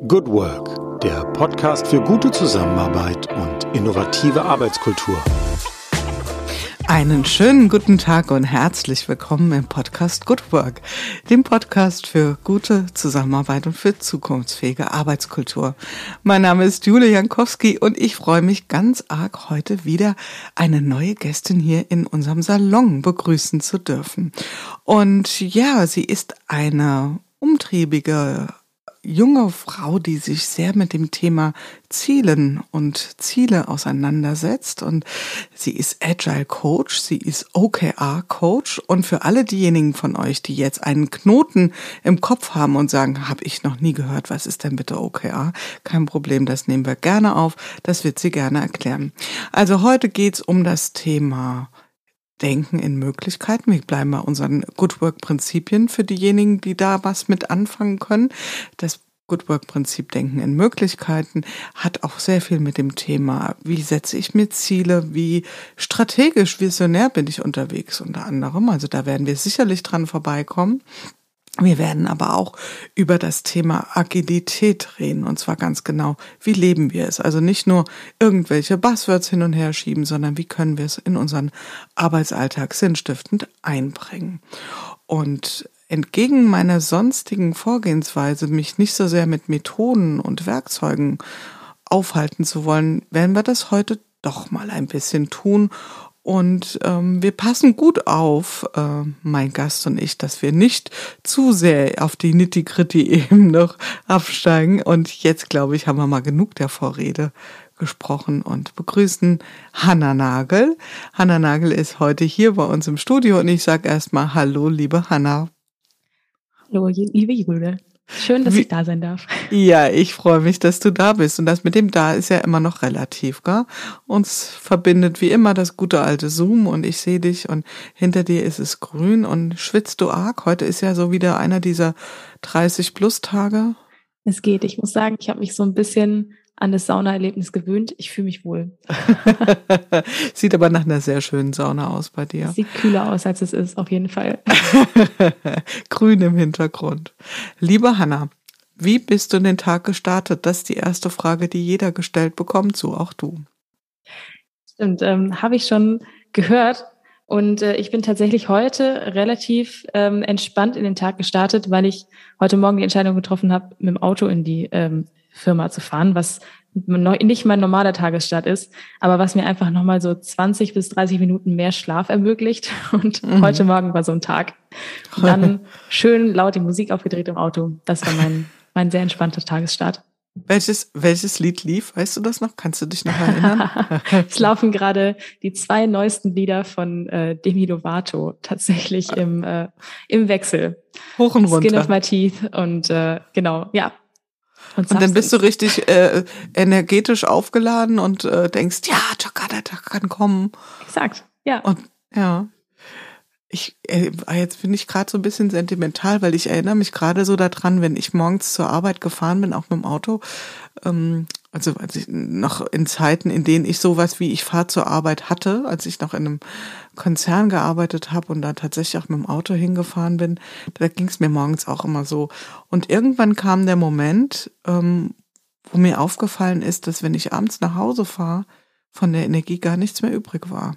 Good Work, der Podcast für gute Zusammenarbeit und innovative Arbeitskultur. Einen schönen guten Tag und herzlich willkommen im Podcast Good Work, dem Podcast für gute Zusammenarbeit und für zukunftsfähige Arbeitskultur. Mein Name ist Julia Jankowski und ich freue mich ganz arg, heute wieder eine neue Gästin hier in unserem Salon begrüßen zu dürfen. Und ja, sie ist eine umtriebige junge Frau, die sich sehr mit dem Thema Zielen und Ziele auseinandersetzt. Und sie ist Agile Coach, sie ist OKR Coach. Und für alle diejenigen von euch, die jetzt einen Knoten im Kopf haben und sagen, habe ich noch nie gehört, was ist denn bitte OKR? Kein Problem, das nehmen wir gerne auf. Das wird sie gerne erklären. Also heute geht's um das Thema Denken in Möglichkeiten. Wir bleiben bei unseren Good Work Prinzipien für diejenigen, die da was mit anfangen können. Das Good Work Prinzip Denken in Möglichkeiten hat auch sehr viel mit dem Thema, wie setze ich mir Ziele, wie strategisch visionär bin ich unterwegs unter anderem. Also da werden wir sicherlich dran vorbeikommen. Wir werden aber auch über das Thema Agilität reden und zwar ganz genau, wie leben wir es? Also nicht nur irgendwelche Buzzwords hin und her schieben, sondern wie können wir es in unseren Arbeitsalltag sinnstiftend einbringen. Und entgegen meiner sonstigen Vorgehensweise, mich nicht so sehr mit Methoden und Werkzeugen aufhalten zu wollen, werden wir das heute doch mal ein bisschen tun und ähm, wir passen gut auf, äh, mein Gast und ich, dass wir nicht zu sehr auf die nitty-gritty eben noch absteigen. Und jetzt, glaube ich, haben wir mal genug der Vorrede gesprochen und begrüßen Hanna Nagel. Hanna Nagel ist heute hier bei uns im Studio und ich sage erstmal Hallo, liebe Hanna. Hallo, liebe Jule. Schön, dass Wie, ich da sein darf. Ja, ich freue mich, dass du da bist. Und das mit dem da ist ja immer noch relativ, gell? Uns verbindet wie immer das gute alte Zoom und ich sehe dich und hinter dir ist es grün und schwitzt du arg. Heute ist ja so wieder einer dieser 30 plus Tage. Es geht. Ich muss sagen, ich habe mich so ein bisschen an das Saunaerlebnis gewöhnt. Ich fühle mich wohl. Sieht aber nach einer sehr schönen Sauna aus bei dir. Sieht kühler aus, als es ist, auf jeden Fall. Grün im Hintergrund. Liebe Hanna, wie bist du in den Tag gestartet? Das ist die erste Frage, die jeder gestellt bekommt, so auch du. Stimmt, ähm, habe ich schon gehört. Und äh, ich bin tatsächlich heute relativ ähm, entspannt in den Tag gestartet, weil ich heute Morgen die Entscheidung getroffen habe, mit dem Auto in die ähm, Firma zu fahren, was nicht mein normaler Tagesstart ist, aber was mir einfach nochmal so 20 bis 30 Minuten mehr Schlaf ermöglicht. Und mhm. heute Morgen war so ein Tag. Und dann schön laut die Musik aufgedreht im Auto. Das war mein, mein sehr entspannter Tagesstart. Welches, welches Lied lief? Weißt du das noch? Kannst du dich noch erinnern? es laufen gerade die zwei neuesten Lieder von äh, Demi Lovato tatsächlich im, äh, im Wechsel. Hoch und runter. Skin of My Teeth und äh, genau, ja, und, und dann bist du richtig äh, energetisch aufgeladen und äh, denkst, ja, Tag kann kommen. Exakt, ja. Und ja. Ich, äh, jetzt bin ich gerade so ein bisschen sentimental, weil ich erinnere mich gerade so daran, wenn ich morgens zur Arbeit gefahren bin, auch mit dem Auto, ähm, also als ich noch in Zeiten, in denen ich sowas wie ich fahre zur Arbeit hatte, als ich noch in einem Konzern gearbeitet habe und da tatsächlich auch mit dem Auto hingefahren bin, da ging es mir morgens auch immer so. Und irgendwann kam der Moment, ähm, wo mir aufgefallen ist, dass wenn ich abends nach Hause fahre, von der Energie gar nichts mehr übrig war.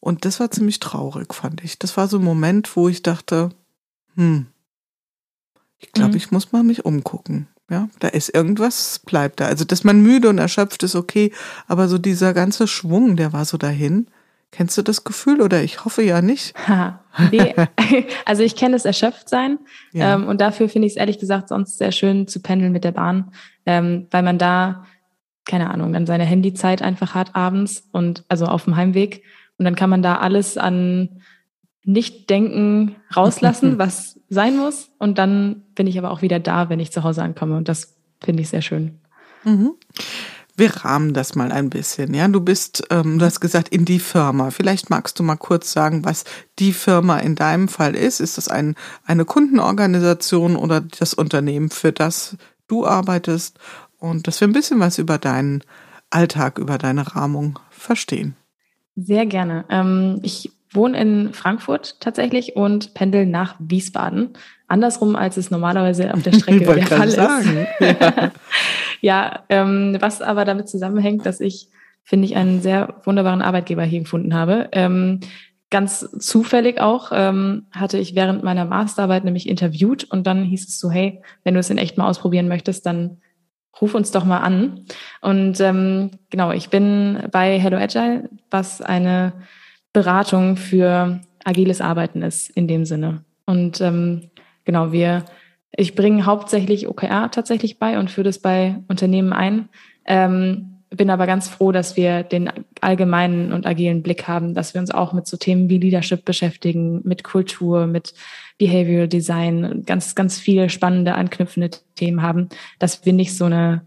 Und das war ziemlich traurig, fand ich. Das war so ein Moment, wo ich dachte, hm, ich glaube, mhm. ich muss mal mich umgucken. Ja, da ist irgendwas, bleibt da. Also, dass man müde und erschöpft ist okay, aber so dieser ganze Schwung, der war so dahin. Kennst du das Gefühl oder ich hoffe ja nicht? Ha, nee. Also ich kenne das Erschöpftsein ja. ähm, und dafür finde ich es ehrlich gesagt sonst sehr schön zu pendeln mit der Bahn, ähm, weil man da, keine Ahnung, dann seine Handyzeit einfach hat abends und also auf dem Heimweg und dann kann man da alles an Nicht-Denken rauslassen, was sein muss. Und dann bin ich aber auch wieder da, wenn ich zu Hause ankomme. Und das finde ich sehr schön. Mhm. Wir rahmen das mal ein bisschen. Ja, du bist, ähm, du hast gesagt, in die Firma. Vielleicht magst du mal kurz sagen, was die Firma in deinem Fall ist. Ist das ein, eine Kundenorganisation oder das Unternehmen, für das du arbeitest? Und dass wir ein bisschen was über deinen Alltag, über deine Rahmung verstehen. Sehr gerne. Ähm, ich wohne in Frankfurt tatsächlich und pendel nach Wiesbaden. Andersrum, als es normalerweise auf der Strecke der Fall sagen. ist. Ja, ja ähm, was aber damit zusammenhängt, dass ich, finde ich, einen sehr wunderbaren Arbeitgeber hier gefunden habe. Ähm, ganz zufällig auch ähm, hatte ich während meiner Masterarbeit nämlich interviewt und dann hieß es so, hey, wenn du es in echt mal ausprobieren möchtest, dann ruf uns doch mal an. Und ähm, genau, ich bin bei Hello Agile, was eine Beratung für agiles Arbeiten ist in dem Sinne. Und ähm, genau, wir, ich bringe hauptsächlich OKR tatsächlich bei und führe das bei Unternehmen ein. Ähm, bin aber ganz froh, dass wir den allgemeinen und agilen Blick haben, dass wir uns auch mit so Themen wie Leadership beschäftigen, mit Kultur, mit Behavioral Design, ganz, ganz viele spannende, anknüpfende Themen haben, dass wir nicht so eine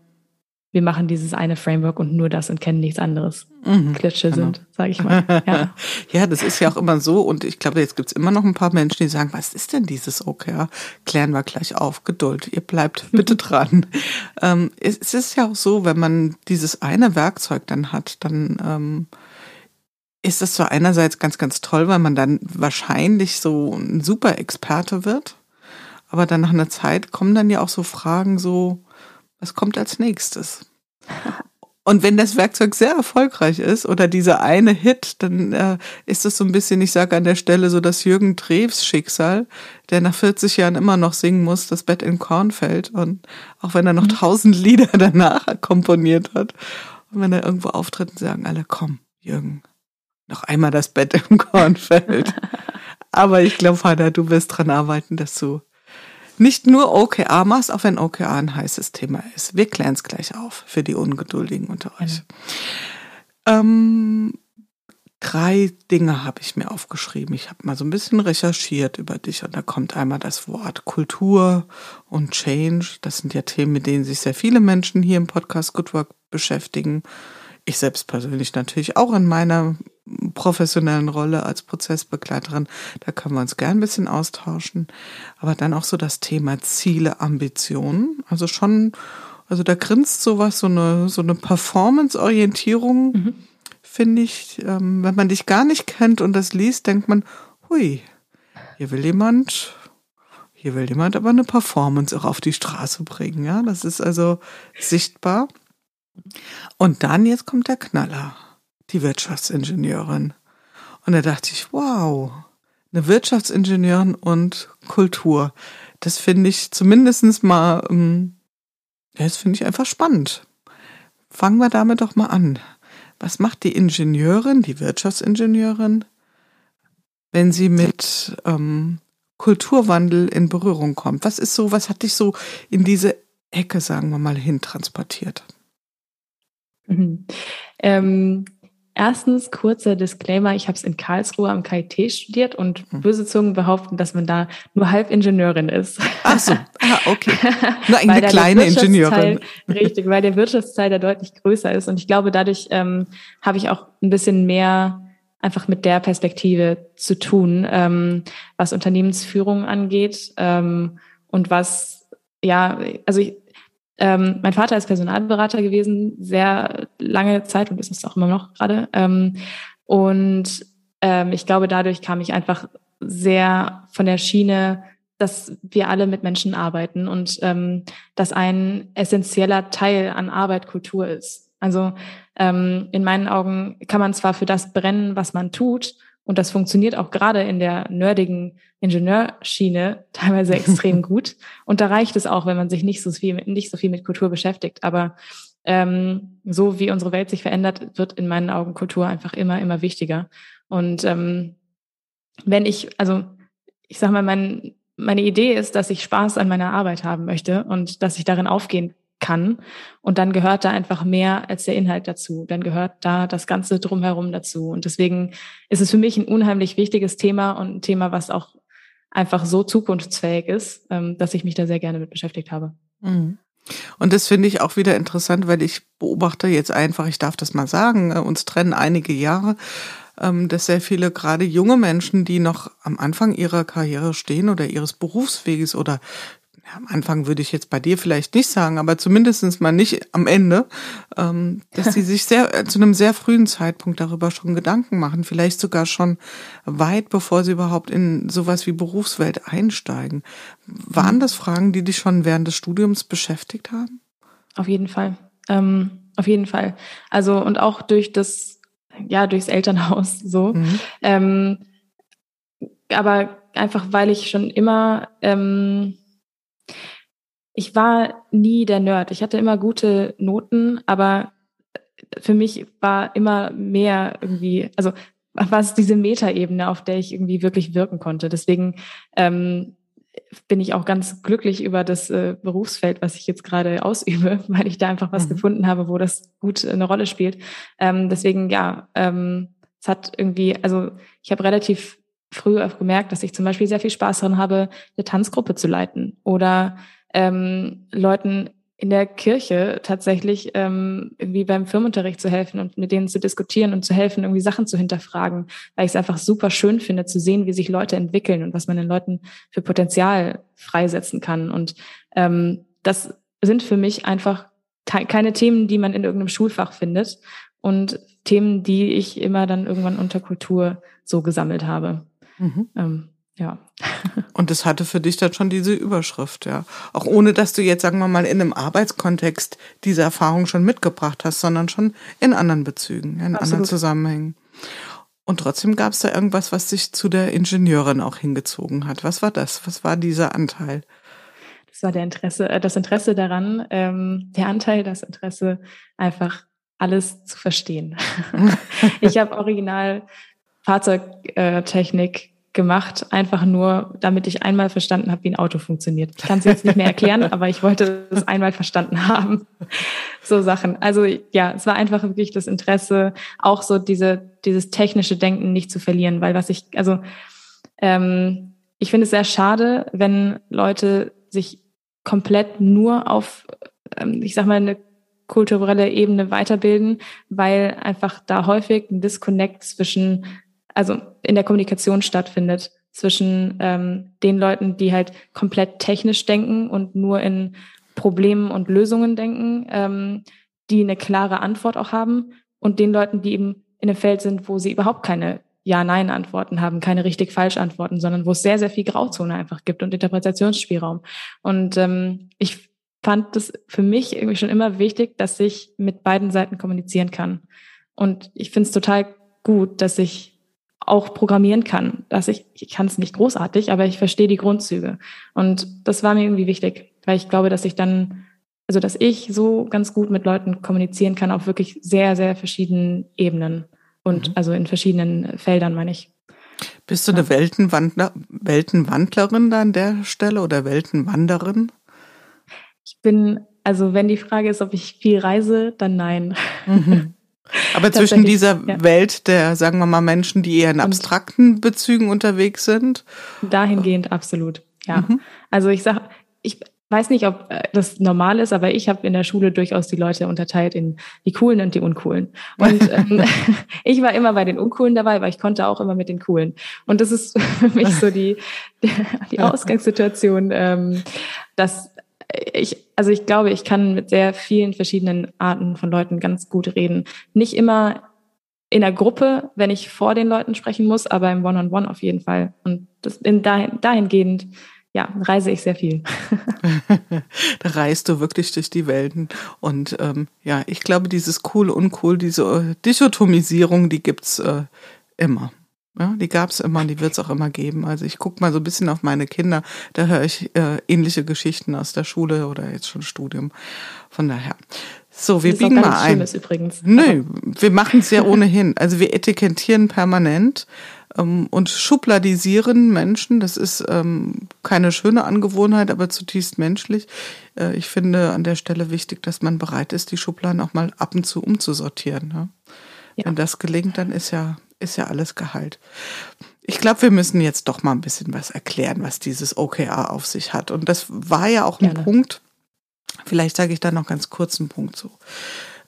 wir machen dieses eine Framework und nur das und kennen nichts anderes. Mhm, Klitsche genau. sind, sage ich mal. Ja. ja, das ist ja auch immer so und ich glaube, jetzt gibt's immer noch ein paar Menschen, die sagen, was ist denn dieses OKR? Klären wir gleich auf, Geduld, ihr bleibt bitte dran. ähm, es, es, ist ja auch so, wenn man dieses eine Werkzeug dann hat, dann ähm, ist das zwar einerseits ganz, ganz toll, weil man dann wahrscheinlich so ein super Experte wird, aber dann nach einer Zeit kommen dann ja auch so Fragen so, was kommt als nächstes? Und wenn das Werkzeug sehr erfolgreich ist oder dieser eine Hit, dann äh, ist es so ein bisschen, ich sage an der Stelle so das Jürgen Drews Schicksal, der nach 40 Jahren immer noch singen muss, das Bett in Kornfeld und auch wenn er noch mhm. tausend Lieder danach komponiert hat und wenn er irgendwo auftritt, sagen alle, komm, Jürgen, noch einmal das Bett im Kornfeld. Aber ich glaube, Vater, du wirst dran arbeiten, dass du nicht nur OKR machst, auch wenn OKR ein heißes Thema ist. Wir klären es gleich auf für die Ungeduldigen unter euch. Ähm, drei Dinge habe ich mir aufgeschrieben. Ich habe mal so ein bisschen recherchiert über dich und da kommt einmal das Wort Kultur und Change. Das sind ja Themen, mit denen sich sehr viele Menschen hier im Podcast Good Work beschäftigen. Ich selbst persönlich natürlich auch in meiner professionellen Rolle als Prozessbegleiterin. Da können wir uns gern ein bisschen austauschen. Aber dann auch so das Thema Ziele, Ambitionen. Also schon, also da grinst sowas, so eine, so eine Performance-Orientierung, mhm. finde ich. Ähm, wenn man dich gar nicht kennt und das liest, denkt man, hui, hier will jemand, hier will jemand aber eine Performance auch auf die Straße bringen. Ja, das ist also sichtbar. Und dann, jetzt kommt der Knaller die Wirtschaftsingenieurin. Und da dachte ich, wow, eine Wirtschaftsingenieurin und Kultur. Das finde ich zumindestens mal, ähm, das finde ich einfach spannend. Fangen wir damit doch mal an. Was macht die Ingenieurin, die Wirtschaftsingenieurin, wenn sie mit ähm, Kulturwandel in Berührung kommt? Was ist so, was hat dich so in diese Ecke, sagen wir mal, hintransportiert? Mhm. Ähm, Erstens, kurzer Disclaimer, ich habe es in Karlsruhe am KIT studiert und hm. böse Zungen behaupten, dass man da nur halb Ingenieurin ist. Ach so, ah, okay. Nur eine kleine Ingenieurin. Richtig, weil der Wirtschaftsteil da deutlich größer ist. Und ich glaube, dadurch ähm, habe ich auch ein bisschen mehr einfach mit der Perspektive zu tun, ähm, was Unternehmensführung angeht ähm, und was, ja, also ich, ähm, mein Vater ist Personalberater gewesen, sehr lange Zeit und ist es auch immer noch gerade. Ähm, und ähm, ich glaube, dadurch kam ich einfach sehr von der Schiene, dass wir alle mit Menschen arbeiten und ähm, dass ein essentieller Teil an Arbeit Kultur ist. Also ähm, in meinen Augen kann man zwar für das brennen, was man tut, und das funktioniert auch gerade in der nerdigen Ingenieurschiene teilweise extrem gut. Und da reicht es auch, wenn man sich nicht so viel, mit, nicht so viel mit Kultur beschäftigt. Aber ähm, so wie unsere Welt sich verändert, wird in meinen Augen Kultur einfach immer, immer wichtiger. Und ähm, wenn ich, also ich sag mal, mein, meine Idee ist, dass ich Spaß an meiner Arbeit haben möchte und dass ich darin aufgehen kann. Und dann gehört da einfach mehr als der Inhalt dazu. Dann gehört da das Ganze drumherum dazu. Und deswegen ist es für mich ein unheimlich wichtiges Thema und ein Thema, was auch einfach so zukunftsfähig ist, ähm, dass ich mich da sehr gerne mit beschäftigt habe. Mhm. Und das finde ich auch wieder interessant, weil ich beobachte jetzt einfach, ich darf das mal sagen, äh, uns trennen einige Jahre, ähm, dass sehr viele gerade junge Menschen, die noch am Anfang ihrer Karriere stehen oder ihres Berufsweges oder ja, am Anfang würde ich jetzt bei dir vielleicht nicht sagen, aber zumindestens mal nicht am Ende, ähm, dass sie sich sehr äh, zu einem sehr frühen Zeitpunkt darüber schon Gedanken machen, vielleicht sogar schon weit bevor sie überhaupt in sowas wie Berufswelt einsteigen. Waren mhm. das Fragen, die dich schon während des Studiums beschäftigt haben? Auf jeden Fall. Ähm, auf jeden Fall. Also und auch durch das, ja, durchs Elternhaus so. Mhm. Ähm, aber einfach, weil ich schon immer ähm, ich war nie der Nerd. Ich hatte immer gute Noten, aber für mich war immer mehr irgendwie, also war es diese Metaebene, auf der ich irgendwie wirklich wirken konnte. Deswegen ähm, bin ich auch ganz glücklich über das äh, Berufsfeld, was ich jetzt gerade ausübe, weil ich da einfach was mhm. gefunden habe, wo das gut eine Rolle spielt. Ähm, deswegen ja, ähm, es hat irgendwie, also ich habe relativ früh auch gemerkt, dass ich zum Beispiel sehr viel Spaß daran habe, eine Tanzgruppe zu leiten oder ähm, Leuten in der Kirche tatsächlich ähm, irgendwie beim Firmenunterricht zu helfen und mit denen zu diskutieren und zu helfen, irgendwie Sachen zu hinterfragen, weil ich es einfach super schön finde zu sehen, wie sich Leute entwickeln und was man den Leuten für Potenzial freisetzen kann. Und ähm, das sind für mich einfach keine Themen, die man in irgendeinem Schulfach findet und Themen, die ich immer dann irgendwann unter Kultur so gesammelt habe. Mhm. Ähm, ja. Und das hatte für dich dann schon diese Überschrift, ja. Auch ohne, dass du jetzt, sagen wir mal, in einem Arbeitskontext diese Erfahrung schon mitgebracht hast, sondern schon in anderen Bezügen, in Absolut. anderen Zusammenhängen. Und trotzdem gab es da irgendwas, was dich zu der Ingenieurin auch hingezogen hat. Was war das? Was war dieser Anteil? Das war der Interesse, äh, das Interesse daran, ähm, der Anteil, das Interesse, einfach alles zu verstehen. ich habe original Fahrzeugtechnik gemacht, einfach nur, damit ich einmal verstanden habe, wie ein Auto funktioniert. Ich kann es jetzt nicht mehr erklären, aber ich wollte es einmal verstanden haben. So Sachen. Also ja, es war einfach wirklich das Interesse, auch so diese, dieses technische Denken nicht zu verlieren, weil was ich, also ähm, ich finde es sehr schade, wenn Leute sich komplett nur auf, ähm, ich sag mal, eine kulturelle Ebene weiterbilden, weil einfach da häufig ein Disconnect zwischen also in der Kommunikation stattfindet zwischen ähm, den Leuten, die halt komplett technisch denken und nur in Problemen und Lösungen denken, ähm, die eine klare Antwort auch haben und den Leuten, die eben in einem Feld sind, wo sie überhaupt keine Ja-Nein-Antworten haben, keine richtig-falsch-Antworten, sondern wo es sehr, sehr viel Grauzone einfach gibt und Interpretationsspielraum. Und ähm, ich fand das für mich irgendwie schon immer wichtig, dass ich mit beiden Seiten kommunizieren kann. Und ich finde es total gut, dass ich auch programmieren kann. Dass ich, ich kann es nicht großartig, aber ich verstehe die Grundzüge. Und das war mir irgendwie wichtig, weil ich glaube, dass ich dann, also dass ich so ganz gut mit Leuten kommunizieren kann auf wirklich sehr, sehr verschiedenen Ebenen und mhm. also in verschiedenen Feldern, meine ich. Bist du eine Weltenwandler, Weltenwandlerin da an der Stelle oder Weltenwanderin? Ich bin, also wenn die Frage ist, ob ich viel reise, dann nein. Mhm. Aber zwischen dieser ja. Welt der, sagen wir mal, Menschen, die eher in abstrakten Bezügen unterwegs sind? Dahingehend absolut, ja. Mhm. Also ich sag, ich weiß nicht, ob äh, das normal ist, aber ich habe in der Schule durchaus die Leute unterteilt in die Coolen und die Uncoolen. Und ähm, ich war immer bei den Uncoolen dabei, weil ich konnte auch immer mit den Coolen. Und das ist für mich so die, die Ausgangssituation, ähm, dass ich, also ich glaube, ich kann mit sehr vielen verschiedenen Arten von Leuten ganz gut reden. Nicht immer in der Gruppe, wenn ich vor den Leuten sprechen muss, aber im One-on-One -on -One auf jeden Fall. Und das in dahin, dahingehend, ja, reise ich sehr viel. da reist du wirklich durch die Welten. Und ähm, ja, ich glaube, dieses cool, uncool, diese Dichotomisierung, die gibt's äh, immer. Ja, die gab es immer und die wird es auch immer geben. Also ich gucke mal so ein bisschen auf meine Kinder, da höre ich äh, ähnliche Geschichten aus der Schule oder jetzt schon Studium. Von daher. So, wir biegen mal ein. Schlimmes übrigens. Nö, wir machen es ja ohnehin. Also wir etikettieren permanent ähm, und schubladisieren Menschen. Das ist ähm, keine schöne Angewohnheit, aber zutiefst menschlich. Äh, ich finde an der Stelle wichtig, dass man bereit ist, die Schubladen auch mal ab und zu umzusortieren. Ne? Ja. Wenn das gelingt, dann ist ja ist ja alles Gehalt. Ich glaube, wir müssen jetzt doch mal ein bisschen was erklären, was dieses OKR auf sich hat. Und das war ja auch ein Gerne. Punkt, vielleicht sage ich da noch ganz kurz einen Punkt zu.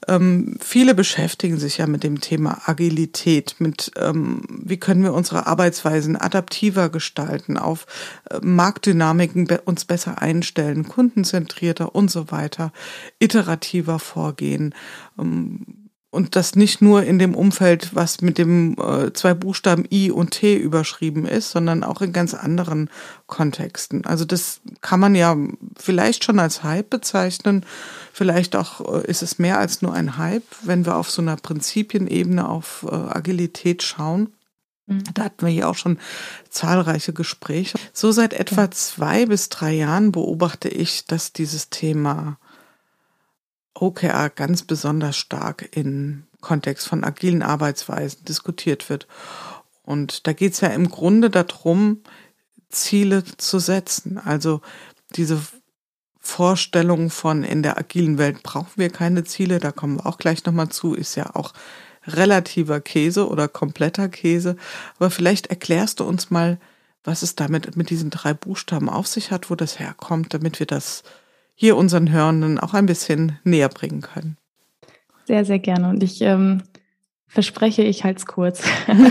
ähm, viele beschäftigen sich ja mit dem Thema Agilität, mit ähm, wie können wir unsere Arbeitsweisen adaptiver gestalten, auf äh, Marktdynamiken be uns besser einstellen, kundenzentrierter und so weiter, iterativer vorgehen. Ähm, und das nicht nur in dem Umfeld, was mit dem äh, zwei Buchstaben I und T überschrieben ist, sondern auch in ganz anderen Kontexten. Also das kann man ja vielleicht schon als Hype bezeichnen. Vielleicht auch äh, ist es mehr als nur ein Hype, wenn wir auf so einer Prinzipienebene auf äh, Agilität schauen. Mhm. Da hatten wir hier auch schon zahlreiche Gespräche. So seit etwa zwei bis drei Jahren beobachte ich, dass dieses Thema OKR ganz besonders stark im Kontext von agilen Arbeitsweisen diskutiert wird. Und da geht es ja im Grunde darum, Ziele zu setzen. Also diese Vorstellung von in der agilen Welt brauchen wir keine Ziele, da kommen wir auch gleich nochmal zu, ist ja auch relativer Käse oder kompletter Käse. Aber vielleicht erklärst du uns mal, was es damit mit diesen drei Buchstaben auf sich hat, wo das herkommt, damit wir das hier unseren Hörenden auch ein bisschen näher bringen können. Sehr, sehr gerne. Und ich ähm, verspreche, ich halte es kurz.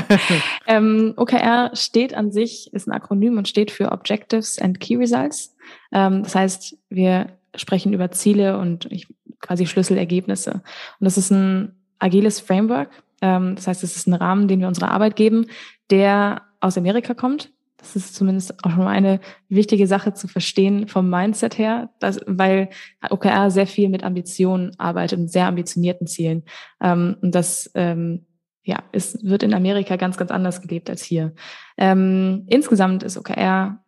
ähm, OKR steht an sich, ist ein Akronym und steht für Objectives and Key Results. Ähm, das heißt, wir sprechen über Ziele und ich, quasi Schlüsselergebnisse. Und das ist ein agiles Framework. Ähm, das heißt, es ist ein Rahmen, den wir unserer Arbeit geben, der aus Amerika kommt. Das ist zumindest auch schon mal eine wichtige Sache zu verstehen vom Mindset her, dass, weil OKR sehr viel mit Ambitionen arbeitet und sehr ambitionierten Zielen. Ähm, und das ähm, ja, es wird in Amerika ganz, ganz anders gelebt als hier. Ähm, insgesamt ist OKR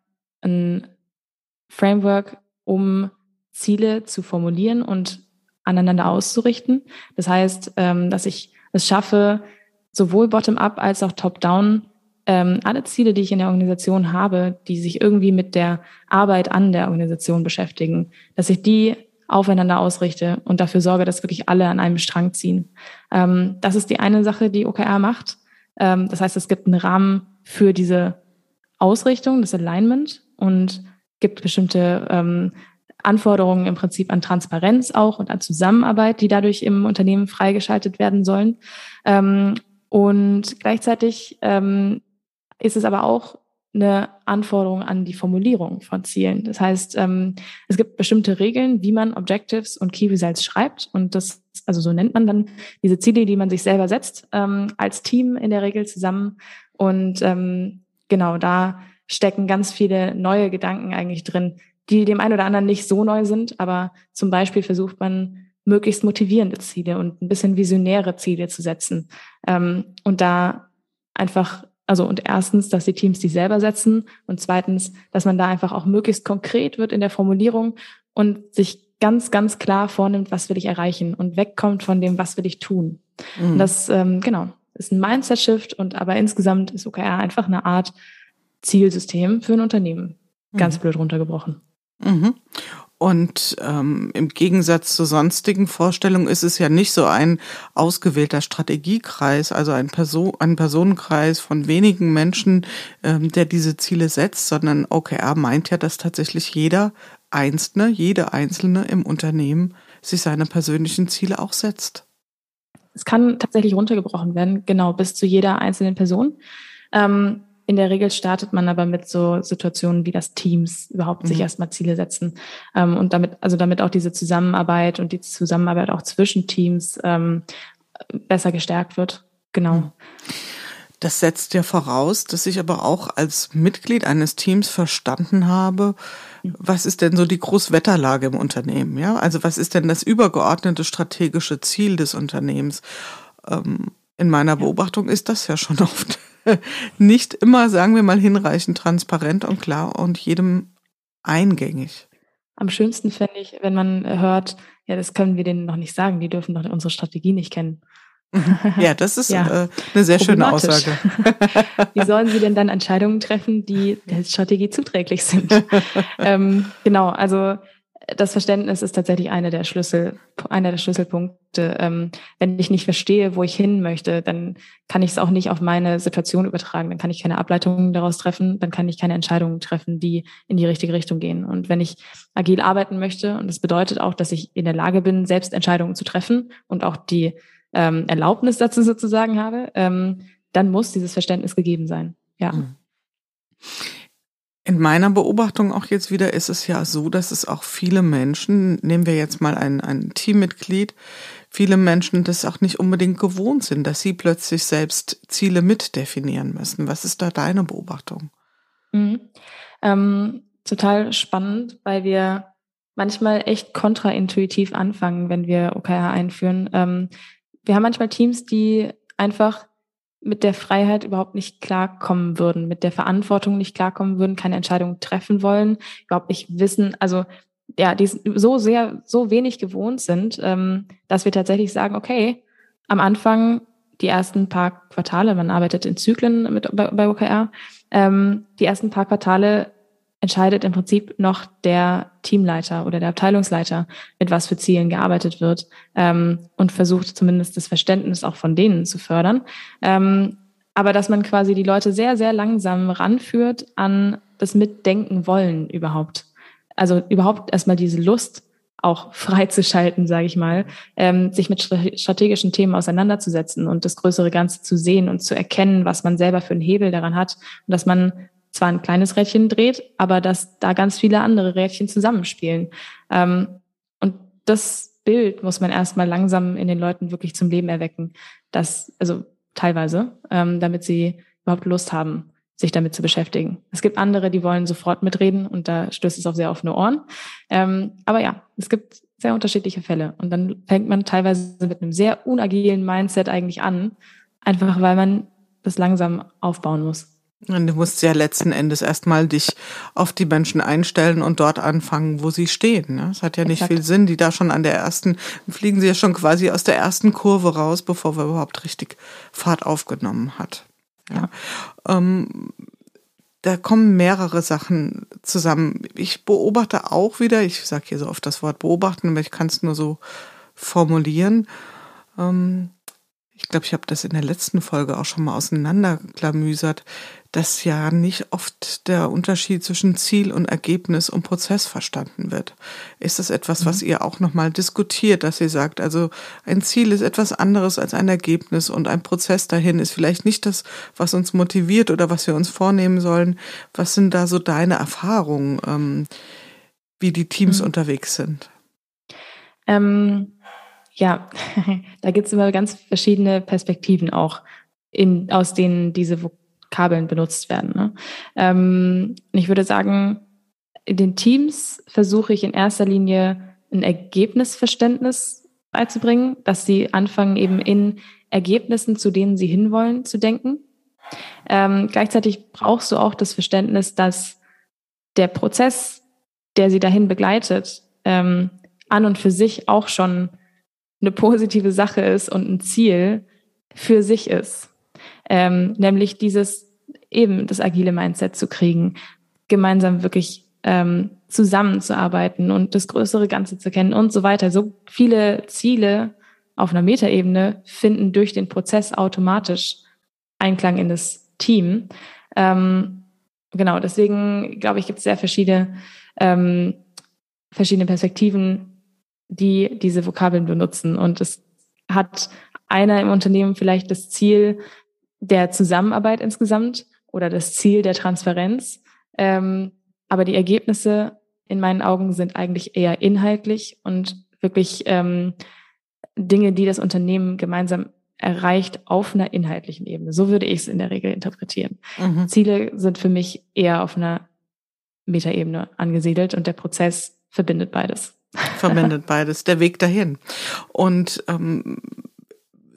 ein Framework, um Ziele zu formulieren und aneinander auszurichten. Das heißt, ähm, dass ich es schaffe, sowohl bottom-up als auch top-down ähm, alle Ziele, die ich in der Organisation habe, die sich irgendwie mit der Arbeit an der Organisation beschäftigen, dass ich die aufeinander ausrichte und dafür sorge, dass wirklich alle an einem Strang ziehen. Ähm, das ist die eine Sache, die OKR macht. Ähm, das heißt, es gibt einen Rahmen für diese Ausrichtung, das Alignment und gibt bestimmte ähm, Anforderungen im Prinzip an Transparenz auch und an Zusammenarbeit, die dadurch im Unternehmen freigeschaltet werden sollen. Ähm, und gleichzeitig ähm, ist es aber auch eine Anforderung an die Formulierung von Zielen. Das heißt, ähm, es gibt bestimmte Regeln, wie man Objectives und Key Results schreibt. Und das, also so nennt man dann diese Ziele, die man sich selber setzt, ähm, als Team in der Regel zusammen. Und ähm, genau, da stecken ganz viele neue Gedanken eigentlich drin, die dem einen oder anderen nicht so neu sind. Aber zum Beispiel versucht man, möglichst motivierende Ziele und ein bisschen visionäre Ziele zu setzen. Ähm, und da einfach also und erstens, dass die Teams die selber setzen und zweitens, dass man da einfach auch möglichst konkret wird in der Formulierung und sich ganz, ganz klar vornimmt, was will ich erreichen und wegkommt von dem, was will ich tun. Mhm. Und das, ähm, genau, ist ein Mindset-Shift und aber insgesamt ist OKR einfach eine Art Zielsystem für ein Unternehmen. Ganz mhm. blöd runtergebrochen. Mhm. Und ähm, im Gegensatz zu sonstigen Vorstellungen ist es ja nicht so ein ausgewählter Strategiekreis, also ein, Person, ein Personenkreis von wenigen Menschen, ähm, der diese Ziele setzt, sondern OKR meint ja, dass tatsächlich jeder Einzelne, jede Einzelne im Unternehmen sich seine persönlichen Ziele auch setzt. Es kann tatsächlich runtergebrochen werden, genau, bis zu jeder einzelnen Person. Ähm, in der Regel startet man aber mit so Situationen wie das Teams überhaupt mhm. sich erstmal Ziele setzen ähm, und damit, also damit auch diese Zusammenarbeit und die Zusammenarbeit auch zwischen Teams ähm, besser gestärkt wird. Genau. Mhm. Das setzt ja voraus, dass ich aber auch als Mitglied eines Teams verstanden habe, mhm. was ist denn so die Großwetterlage im Unternehmen? Ja, also was ist denn das übergeordnete strategische Ziel des Unternehmens? Ähm, in meiner Beobachtung ist das ja schon oft nicht immer, sagen wir mal, hinreichend transparent und klar und jedem eingängig. Am schönsten fände ich, wenn man hört, ja, das können wir denen noch nicht sagen, die dürfen doch unsere Strategie nicht kennen. Mhm. Ja, das ist ja. äh, eine sehr schöne Aussage. Wie sollen sie denn dann Entscheidungen treffen, die der Strategie zuträglich sind? ähm, genau, also das Verständnis ist tatsächlich einer der Schlüssel, einer der Schlüsselpunkte. Ähm, wenn ich nicht verstehe, wo ich hin möchte, dann kann ich es auch nicht auf meine Situation übertragen. Dann kann ich keine Ableitungen daraus treffen. Dann kann ich keine Entscheidungen treffen, die in die richtige Richtung gehen. Und wenn ich agil arbeiten möchte, und das bedeutet auch, dass ich in der Lage bin, selbst Entscheidungen zu treffen und auch die ähm, Erlaubnis dazu sozusagen habe, ähm, dann muss dieses Verständnis gegeben sein. Ja. Mhm. In meiner Beobachtung auch jetzt wieder ist es ja so, dass es auch viele Menschen, nehmen wir jetzt mal ein, ein Teammitglied, viele Menschen das auch nicht unbedingt gewohnt sind, dass sie plötzlich selbst Ziele mitdefinieren müssen. Was ist da deine Beobachtung? Mhm. Ähm, total spannend, weil wir manchmal echt kontraintuitiv anfangen, wenn wir OKR einführen. Ähm, wir haben manchmal Teams, die einfach mit der Freiheit überhaupt nicht klarkommen würden, mit der Verantwortung nicht klarkommen würden, keine Entscheidung treffen wollen, überhaupt nicht wissen, also ja, die so sehr, so wenig gewohnt sind, ähm, dass wir tatsächlich sagen, okay, am Anfang die ersten paar Quartale, man arbeitet in Zyklen mit, bei, bei OKR, ähm, die ersten paar Quartale entscheidet im Prinzip noch der Teamleiter oder der Abteilungsleiter, mit was für Zielen gearbeitet wird ähm, und versucht zumindest das Verständnis auch von denen zu fördern. Ähm, aber dass man quasi die Leute sehr, sehr langsam ranführt an das Mitdenken wollen überhaupt. Also überhaupt erstmal diese Lust auch freizuschalten, sage ich mal, ähm, sich mit strategischen Themen auseinanderzusetzen und das größere Ganze zu sehen und zu erkennen, was man selber für einen Hebel daran hat und dass man zwar ein kleines Rädchen dreht, aber dass da ganz viele andere Rädchen zusammenspielen. Ähm, und das Bild muss man erstmal langsam in den Leuten wirklich zum Leben erwecken. Das, also teilweise, ähm, damit sie überhaupt Lust haben, sich damit zu beschäftigen. Es gibt andere, die wollen sofort mitreden und da stößt es auf sehr offene Ohren. Ähm, aber ja, es gibt sehr unterschiedliche Fälle. Und dann fängt man teilweise mit einem sehr unagilen Mindset eigentlich an, einfach weil man das langsam aufbauen muss. Und du musst ja letzten Endes erstmal dich auf die Menschen einstellen und dort anfangen, wo sie stehen. Ne? Es hat ja nicht Exakt. viel Sinn, die da schon an der ersten, fliegen sie ja schon quasi aus der ersten Kurve raus, bevor wir überhaupt richtig Fahrt aufgenommen hat. Ja. Ähm, da kommen mehrere Sachen zusammen. Ich beobachte auch wieder, ich sage hier so oft das Wort beobachten, aber ich kann es nur so formulieren. Ähm, ich glaube, ich habe das in der letzten Folge auch schon mal auseinanderklamüsert, dass ja nicht oft der Unterschied zwischen Ziel und Ergebnis und Prozess verstanden wird. Ist das etwas, was mhm. ihr auch nochmal diskutiert, dass ihr sagt, also ein Ziel ist etwas anderes als ein Ergebnis und ein Prozess dahin ist vielleicht nicht das, was uns motiviert oder was wir uns vornehmen sollen. Was sind da so deine Erfahrungen, ähm, wie die Teams mhm. unterwegs sind? Ähm ja, da gibt es immer ganz verschiedene Perspektiven auch, in, aus denen diese Vokabeln benutzt werden. Ne? Ähm, ich würde sagen, in den Teams versuche ich in erster Linie ein Ergebnisverständnis beizubringen, dass sie anfangen, eben in Ergebnissen, zu denen sie hinwollen, zu denken. Ähm, gleichzeitig brauchst du auch das Verständnis, dass der Prozess, der sie dahin begleitet, ähm, an und für sich auch schon eine positive Sache ist und ein Ziel für sich ist. Ähm, nämlich dieses eben das agile Mindset zu kriegen, gemeinsam wirklich ähm, zusammenzuarbeiten und das größere Ganze zu kennen und so weiter. So viele Ziele auf einer Metaebene finden durch den Prozess automatisch Einklang in das Team. Ähm, genau, deswegen glaube ich, gibt es sehr verschiedene, ähm, verschiedene Perspektiven, die diese Vokabeln benutzen. Und es hat einer im Unternehmen vielleicht das Ziel der Zusammenarbeit insgesamt oder das Ziel der Transparenz. Ähm, aber die Ergebnisse in meinen Augen sind eigentlich eher inhaltlich und wirklich ähm, Dinge, die das Unternehmen gemeinsam erreicht auf einer inhaltlichen Ebene. So würde ich es in der Regel interpretieren. Mhm. Ziele sind für mich eher auf einer Metaebene angesiedelt und der Prozess verbindet beides. Verbindet beides, der Weg dahin. Und ähm,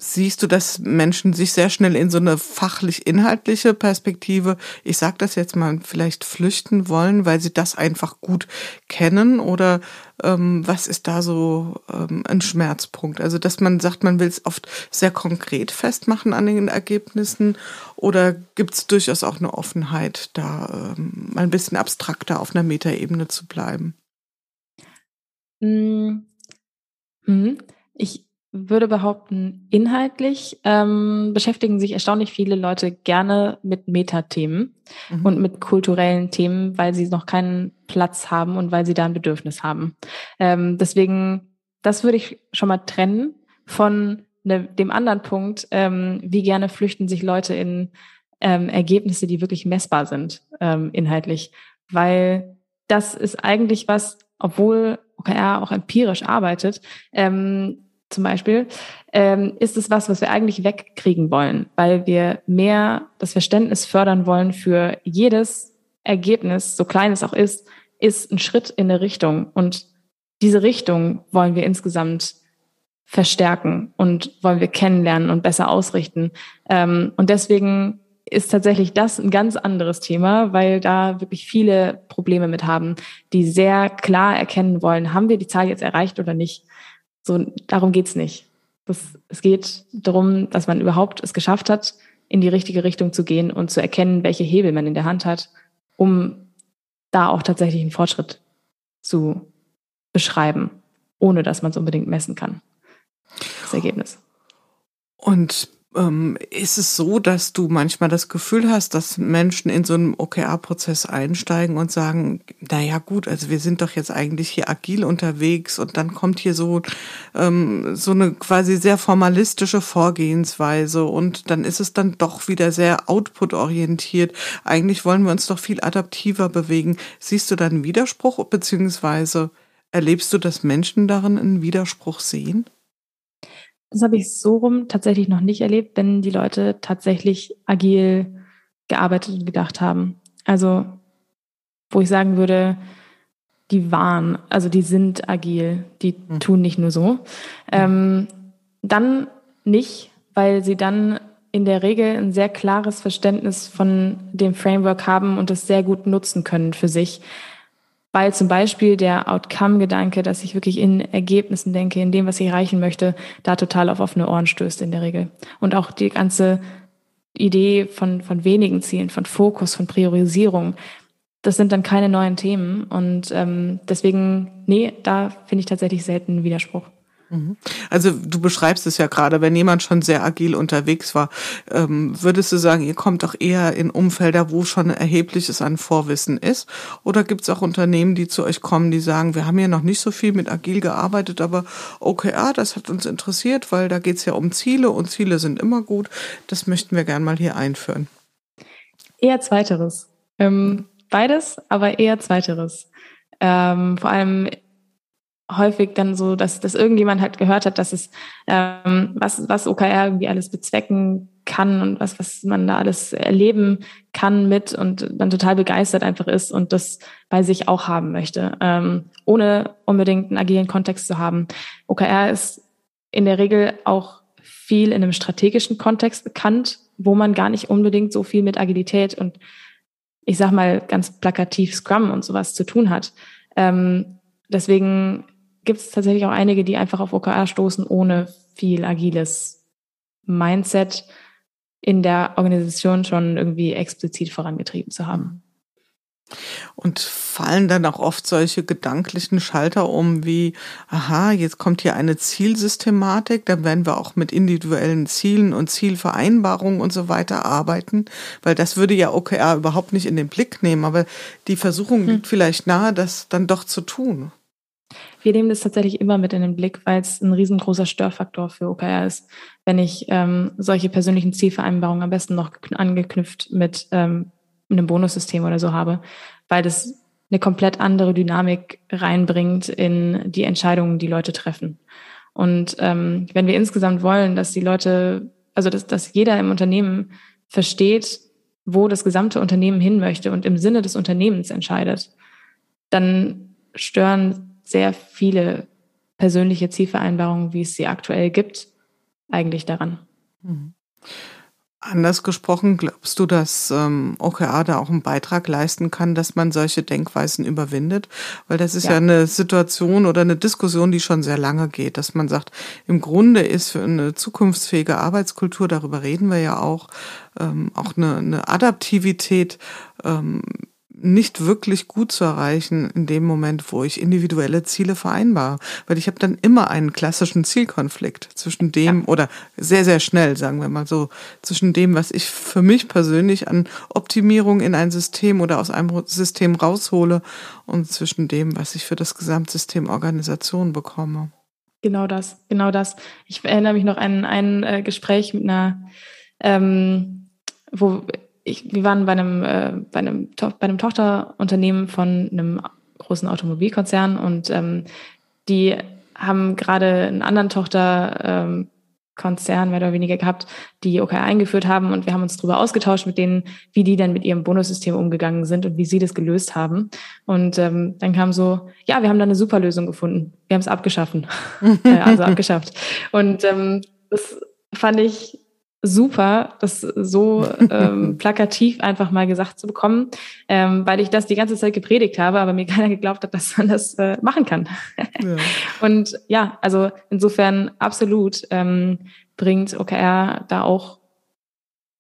siehst du, dass Menschen sich sehr schnell in so eine fachlich-inhaltliche Perspektive, ich sag das jetzt mal, vielleicht flüchten wollen, weil sie das einfach gut kennen? Oder ähm, was ist da so ähm, ein Schmerzpunkt? Also, dass man sagt, man will es oft sehr konkret festmachen an den Ergebnissen oder gibt es durchaus auch eine Offenheit, da ähm, mal ein bisschen abstrakter auf einer Metaebene zu bleiben? Hm, hm. Ich würde behaupten, inhaltlich ähm, beschäftigen sich erstaunlich viele Leute gerne mit Metathemen mhm. und mit kulturellen Themen, weil sie noch keinen Platz haben und weil sie da ein Bedürfnis haben. Ähm, deswegen, das würde ich schon mal trennen von ne, dem anderen Punkt, ähm, wie gerne flüchten sich Leute in ähm, Ergebnisse, die wirklich messbar sind, ähm, inhaltlich. Weil das ist eigentlich was, obwohl OKR auch empirisch arbeitet, ähm, zum Beispiel, ähm, ist es was, was wir eigentlich wegkriegen wollen, weil wir mehr das Verständnis fördern wollen für jedes Ergebnis, so klein es auch ist, ist ein Schritt in eine Richtung. Und diese Richtung wollen wir insgesamt verstärken und wollen wir kennenlernen und besser ausrichten. Ähm, und deswegen ist tatsächlich das ein ganz anderes Thema, weil da wirklich viele Probleme mit haben, die sehr klar erkennen wollen, haben wir die Zahl jetzt erreicht oder nicht. So, darum geht's nicht. Das, es geht darum, dass man überhaupt es geschafft hat, in die richtige Richtung zu gehen und zu erkennen, welche Hebel man in der Hand hat, um da auch tatsächlich einen Fortschritt zu beschreiben, ohne dass man es unbedingt messen kann. Das Ergebnis. Und ähm, ist es so, dass du manchmal das Gefühl hast, dass Menschen in so einen OKR-Prozess einsteigen und sagen, na ja gut, also wir sind doch jetzt eigentlich hier agil unterwegs und dann kommt hier so, ähm, so eine quasi sehr formalistische Vorgehensweise und dann ist es dann doch wieder sehr output-orientiert. Eigentlich wollen wir uns doch viel adaptiver bewegen. Siehst du da einen Widerspruch beziehungsweise erlebst du, dass Menschen darin einen Widerspruch sehen? Das habe ich so rum tatsächlich noch nicht erlebt, wenn die Leute tatsächlich agil gearbeitet und gedacht haben. Also, wo ich sagen würde, die waren, also die sind agil, die mhm. tun nicht nur so. Ähm, dann nicht, weil sie dann in der Regel ein sehr klares Verständnis von dem Framework haben und es sehr gut nutzen können für sich weil zum Beispiel der Outcome-Gedanke, dass ich wirklich in Ergebnissen denke, in dem, was ich erreichen möchte, da total auf offene Ohren stößt in der Regel. Und auch die ganze Idee von, von wenigen Zielen, von Fokus, von Priorisierung, das sind dann keine neuen Themen. Und ähm, deswegen, nee, da finde ich tatsächlich selten Widerspruch. Mhm. Also du beschreibst es ja gerade, wenn jemand schon sehr agil unterwegs war, ähm, würdest du sagen, ihr kommt doch eher in Umfelder, wo schon erhebliches an Vorwissen ist? Oder gibt es auch Unternehmen, die zu euch kommen, die sagen, wir haben ja noch nicht so viel mit agil gearbeitet, aber OKR, das hat uns interessiert, weil da geht es ja um Ziele und Ziele sind immer gut. Das möchten wir gern mal hier einführen. Eher zweiteres. Ähm, beides, aber eher zweiteres. Ähm, vor allem häufig dann so, dass, dass irgendjemand halt gehört hat, dass es ähm, was, was OKR irgendwie alles bezwecken kann und was, was man da alles erleben kann mit und dann total begeistert einfach ist und das bei sich auch haben möchte, ähm, ohne unbedingt einen agilen Kontext zu haben. OKR ist in der Regel auch viel in einem strategischen Kontext bekannt, wo man gar nicht unbedingt so viel mit Agilität und ich sag mal ganz plakativ Scrum und sowas zu tun hat. Ähm, deswegen gibt es tatsächlich auch einige, die einfach auf OKR stoßen, ohne viel agiles Mindset in der Organisation schon irgendwie explizit vorangetrieben zu haben. Und fallen dann auch oft solche gedanklichen Schalter um wie, aha, jetzt kommt hier eine Zielsystematik, dann werden wir auch mit individuellen Zielen und Zielvereinbarungen und so weiter arbeiten, weil das würde ja OKR überhaupt nicht in den Blick nehmen, aber die Versuchung hm. liegt vielleicht nahe, das dann doch zu tun. Wir nehmen das tatsächlich immer mit in den Blick, weil es ein riesengroßer Störfaktor für OKR ist, wenn ich ähm, solche persönlichen Zielvereinbarungen am besten noch angeknüpft mit ähm, einem Bonussystem oder so habe, weil das eine komplett andere Dynamik reinbringt in die Entscheidungen, die Leute treffen. Und ähm, wenn wir insgesamt wollen, dass die Leute, also dass, dass jeder im Unternehmen versteht, wo das gesamte Unternehmen hin möchte und im Sinne des Unternehmens entscheidet, dann stören sehr viele persönliche Zielvereinbarungen, wie es sie aktuell gibt, eigentlich daran. Mhm. Anders gesprochen, glaubst du, dass ähm, OKR da auch einen Beitrag leisten kann, dass man solche Denkweisen überwindet? Weil das ist ja. ja. eine Situation oder eine Diskussion, die schon sehr lange geht, dass man sagt, im Grunde ist für eine zukunftsfähige Arbeitskultur, darüber reden wir ja auch, ähm, auch eine, eine Adaptivität ähm, nicht wirklich gut zu erreichen in dem Moment, wo ich individuelle Ziele vereinbare. Weil ich habe dann immer einen klassischen Zielkonflikt zwischen dem ja. oder sehr, sehr schnell, sagen wir mal so, zwischen dem, was ich für mich persönlich an Optimierung in ein System oder aus einem System raushole und zwischen dem, was ich für das Gesamtsystem Organisation bekomme. Genau das, genau das. Ich erinnere mich noch an ein äh, Gespräch mit einer, ähm, wo ich, wir waren bei einem, äh, bei einem, bei einem Tochterunternehmen von einem großen Automobilkonzern und ähm, die haben gerade einen anderen Tochterkonzern ähm, mehr oder weniger gehabt, die OKR eingeführt haben und wir haben uns darüber ausgetauscht mit denen, wie die dann mit ihrem Bonussystem umgegangen sind und wie sie das gelöst haben. Und ähm, dann kam so, ja, wir haben da eine super Lösung gefunden. Wir haben es abgeschaffen. äh, also abgeschafft. Und ähm, das fand ich super, das so ähm, plakativ einfach mal gesagt zu bekommen, ähm, weil ich das die ganze Zeit gepredigt habe, aber mir keiner geglaubt hat, dass man das äh, machen kann. Ja. Und ja, also insofern absolut ähm, bringt OKR da auch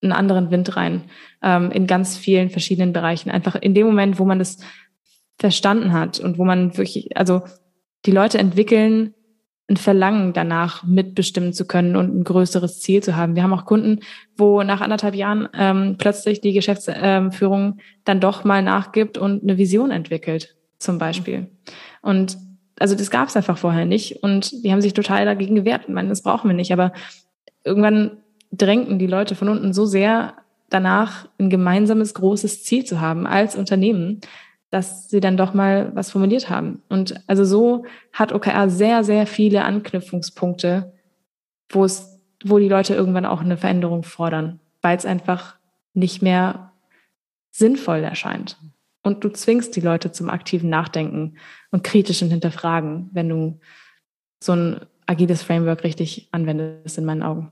einen anderen Wind rein ähm, in ganz vielen verschiedenen Bereichen. Einfach in dem Moment, wo man das verstanden hat und wo man wirklich, also die Leute entwickeln ein Verlangen danach mitbestimmen zu können und ein größeres Ziel zu haben. Wir haben auch Kunden, wo nach anderthalb Jahren ähm, plötzlich die Geschäftsführung dann doch mal nachgibt und eine Vision entwickelt, zum Beispiel. Und also das gab es einfach vorher nicht und die haben sich total dagegen gewehrt und meinen, das brauchen wir nicht. Aber irgendwann drängten die Leute von unten so sehr danach, ein gemeinsames großes Ziel zu haben als Unternehmen, dass sie dann doch mal was formuliert haben. Und also so hat OKR sehr, sehr viele Anknüpfungspunkte, wo es, wo die Leute irgendwann auch eine Veränderung fordern, weil es einfach nicht mehr sinnvoll erscheint. Und du zwingst die Leute zum aktiven Nachdenken und kritischen Hinterfragen, wenn du so ein agiles Framework richtig anwendest, in meinen Augen.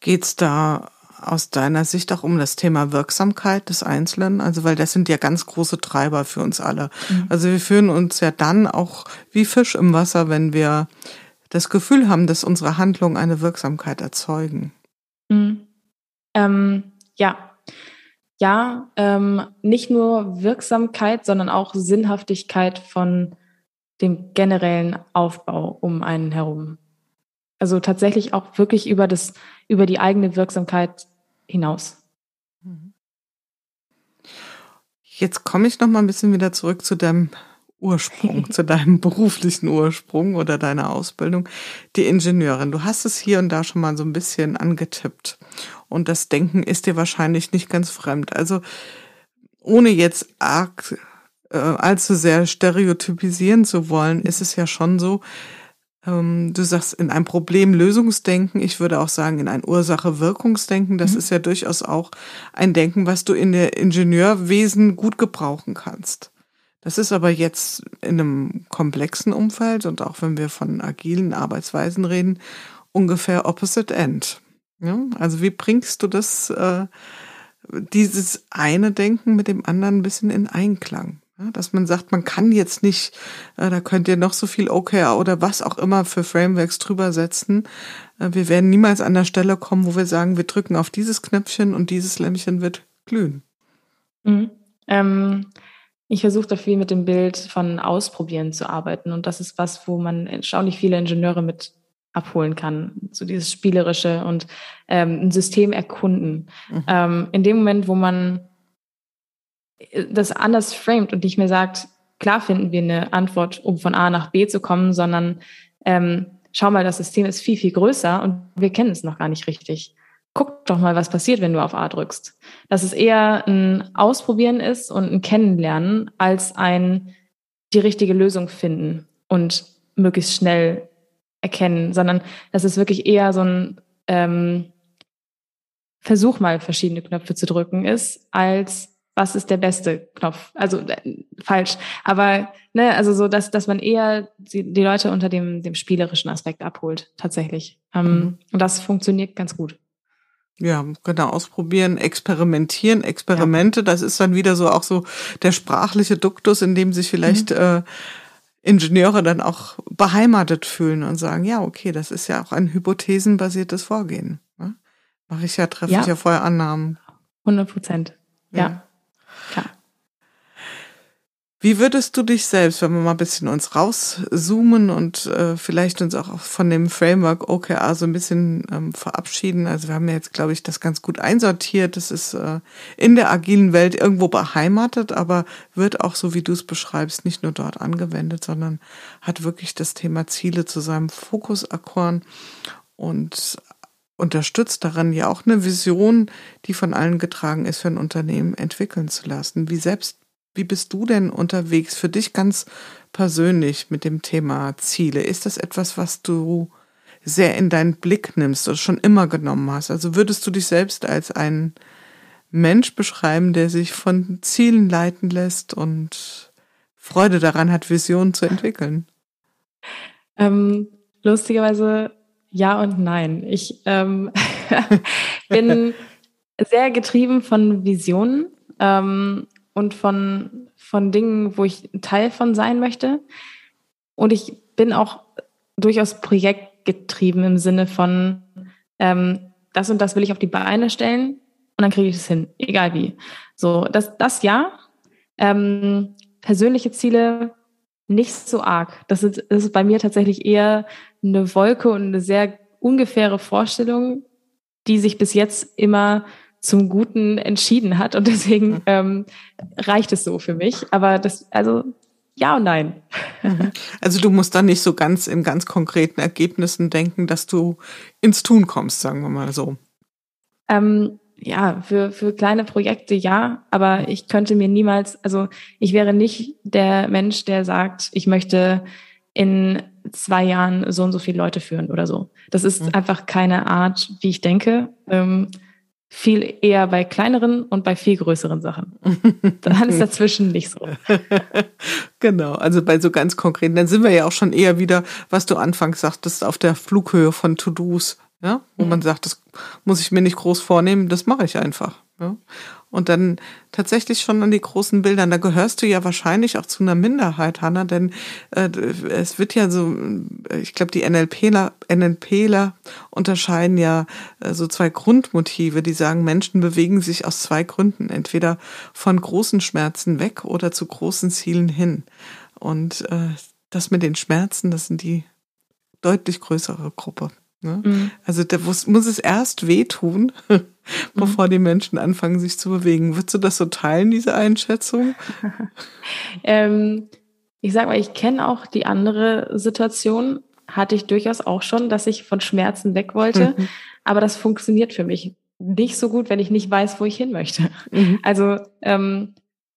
Geht's da aus deiner Sicht auch um das Thema Wirksamkeit des Einzelnen? Also, weil das sind ja ganz große Treiber für uns alle. Mhm. Also wir fühlen uns ja dann auch wie Fisch im Wasser, wenn wir das Gefühl haben, dass unsere Handlungen eine Wirksamkeit erzeugen. Mhm. Ähm, ja. Ja, ähm, nicht nur Wirksamkeit, sondern auch Sinnhaftigkeit von dem generellen Aufbau um einen herum. Also tatsächlich auch wirklich über das, über die eigene Wirksamkeit hinaus. Jetzt komme ich noch mal ein bisschen wieder zurück zu deinem Ursprung, zu deinem beruflichen Ursprung oder deiner Ausbildung, die Ingenieurin. Du hast es hier und da schon mal so ein bisschen angetippt. Und das Denken ist dir wahrscheinlich nicht ganz fremd. Also ohne jetzt arg äh, allzu sehr stereotypisieren zu wollen, ist es ja schon so, ähm, du sagst in ein Problemlösungsdenken. Ich würde auch sagen in ein Ursache-Wirkungsdenken. Das mhm. ist ja durchaus auch ein Denken, was du in der Ingenieurwesen gut gebrauchen kannst. Das ist aber jetzt in einem komplexen Umfeld und auch wenn wir von agilen Arbeitsweisen reden, ungefähr opposite end. Ja? Also wie bringst du das, äh, dieses eine Denken mit dem anderen ein bisschen in Einklang? Dass man sagt, man kann jetzt nicht, äh, da könnt ihr noch so viel OKR oder was auch immer für Frameworks drüber setzen. Äh, wir werden niemals an der Stelle kommen, wo wir sagen, wir drücken auf dieses Knöpfchen und dieses Lämpchen wird glühen. Mhm. Ähm, ich versuche da viel mit dem Bild von Ausprobieren zu arbeiten und das ist was, wo man erstaunlich viele Ingenieure mit abholen kann, so dieses Spielerische und ähm, ein System erkunden. Mhm. Ähm, in dem Moment, wo man das anders framed und nicht mehr sagt, klar finden wir eine Antwort, um von A nach B zu kommen, sondern ähm, schau mal, das System ist viel, viel größer und wir kennen es noch gar nicht richtig. Guck doch mal, was passiert, wenn du auf A drückst. Dass es eher ein Ausprobieren ist und ein Kennenlernen als ein die richtige Lösung finden und möglichst schnell erkennen, sondern dass es wirklich eher so ein ähm, Versuch mal verschiedene Knöpfe zu drücken ist, als was ist der beste Knopf? Also äh, falsch. Aber ne, also so, dass, dass man eher die, die Leute unter dem, dem spielerischen Aspekt abholt, tatsächlich. Ähm, mhm. Und das funktioniert ganz gut. Ja, genau, ausprobieren, experimentieren, Experimente, ja. das ist dann wieder so auch so der sprachliche Duktus, in dem sich vielleicht mhm. äh, Ingenieure dann auch beheimatet fühlen und sagen, ja, okay, das ist ja auch ein hypothesenbasiertes Vorgehen. Ne? Mache ich ja, treffe ja. ich ja vorher Annahmen. 100 Prozent, ja. ja. Wie würdest du dich selbst, wenn wir mal ein bisschen uns rauszoomen und äh, vielleicht uns auch von dem Framework OKR so ein bisschen ähm, verabschieden? Also wir haben ja jetzt, glaube ich, das ganz gut einsortiert. Das ist äh, in der agilen Welt irgendwo beheimatet, aber wird auch, so wie du es beschreibst, nicht nur dort angewendet, sondern hat wirklich das Thema Ziele zu seinem Fokus erkoren und unterstützt daran, ja auch eine Vision, die von allen getragen ist, für ein Unternehmen entwickeln zu lassen. Wie selbst wie bist du denn unterwegs für dich ganz persönlich mit dem Thema Ziele? Ist das etwas, was du sehr in deinen Blick nimmst oder schon immer genommen hast? Also würdest du dich selbst als ein Mensch beschreiben, der sich von Zielen leiten lässt und Freude daran hat, Visionen zu entwickeln? Ähm, lustigerweise ja und nein. Ich ähm, bin sehr getrieben von Visionen. Ähm, und von, von Dingen, wo ich Teil von sein möchte. Und ich bin auch durchaus projektgetrieben im Sinne von, ähm, das und das will ich auf die Beine stellen und dann kriege ich es hin, egal wie. So, das, das ja. Ähm, persönliche Ziele nicht so arg. Das ist, das ist bei mir tatsächlich eher eine Wolke und eine sehr ungefähre Vorstellung, die sich bis jetzt immer zum Guten entschieden hat und deswegen mhm. ähm, reicht es so für mich. Aber das, also ja und nein. Mhm. Also du musst dann nicht so ganz in ganz konkreten Ergebnissen denken, dass du ins Tun kommst, sagen wir mal so. Ähm, ja, für, für kleine Projekte ja, aber ich könnte mir niemals, also ich wäre nicht der Mensch, der sagt, ich möchte in zwei Jahren so und so viele Leute führen oder so. Das ist mhm. einfach keine Art, wie ich denke. Ähm, viel eher bei kleineren und bei viel größeren Sachen. Dann ist dazwischen nicht so. genau, also bei so ganz konkreten, dann sind wir ja auch schon eher wieder, was du anfangs sagtest, auf der Flughöhe von To-Dos, ja, wo mhm. man sagt, das muss ich mir nicht groß vornehmen, das mache ich einfach. Ja? Und dann tatsächlich schon an die großen Bildern. Da gehörst du ja wahrscheinlich auch zu einer Minderheit, Hanna, denn äh, es wird ja so, ich glaube, die NLPler, NLPler unterscheiden ja äh, so zwei Grundmotive, die sagen, Menschen bewegen sich aus zwei Gründen, entweder von großen Schmerzen weg oder zu großen Zielen hin. Und äh, das mit den Schmerzen, das sind die deutlich größere Gruppe. Ne? Mhm. Also da muss, muss es erst wehtun, bevor mhm. die Menschen anfangen, sich zu bewegen. Würdest du das so teilen, diese Einschätzung? ähm, ich sag mal, ich kenne auch die andere Situation, hatte ich durchaus auch schon, dass ich von Schmerzen weg wollte. Mhm. Aber das funktioniert für mich nicht so gut, wenn ich nicht weiß, wo ich hin möchte. Mhm. Also ähm,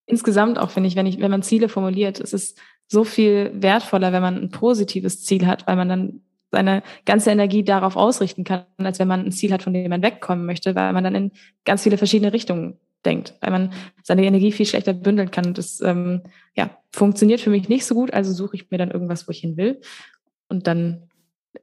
insgesamt auch finde ich, wenn ich, wenn man Ziele formuliert, ist es so viel wertvoller, wenn man ein positives Ziel hat, weil man dann seine ganze Energie darauf ausrichten kann, als wenn man ein Ziel hat, von dem man wegkommen möchte, weil man dann in ganz viele verschiedene Richtungen denkt, weil man seine Energie viel schlechter bündeln kann. Und das ähm, ja, funktioniert für mich nicht so gut, also suche ich mir dann irgendwas, wo ich hin will. Und dann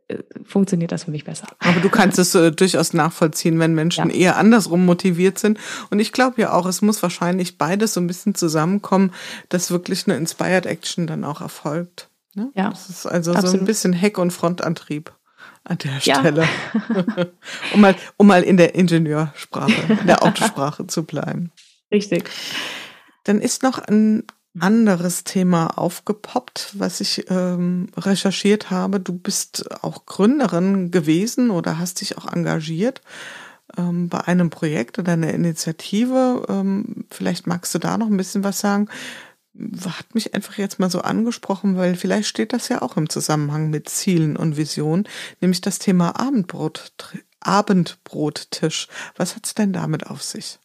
äh, funktioniert das für mich besser. Aber du kannst es äh, durchaus nachvollziehen, wenn Menschen ja. eher andersrum motiviert sind. Und ich glaube ja auch, es muss wahrscheinlich beides so ein bisschen zusammenkommen, dass wirklich eine Inspired Action dann auch erfolgt. Ne? Ja. Das ist also absolut. so ein bisschen Heck- und Frontantrieb an der Stelle. Ja. um, mal, um mal in der Ingenieursprache, in der Autosprache zu bleiben. Richtig. Dann ist noch ein anderes Thema aufgepoppt, was ich ähm, recherchiert habe. Du bist auch Gründerin gewesen oder hast dich auch engagiert ähm, bei einem Projekt oder einer Initiative. Ähm, vielleicht magst du da noch ein bisschen was sagen hat mich einfach jetzt mal so angesprochen, weil vielleicht steht das ja auch im Zusammenhang mit Zielen und Visionen, nämlich das Thema Abendbrot, Abendbrottisch. Was hat's denn damit auf sich?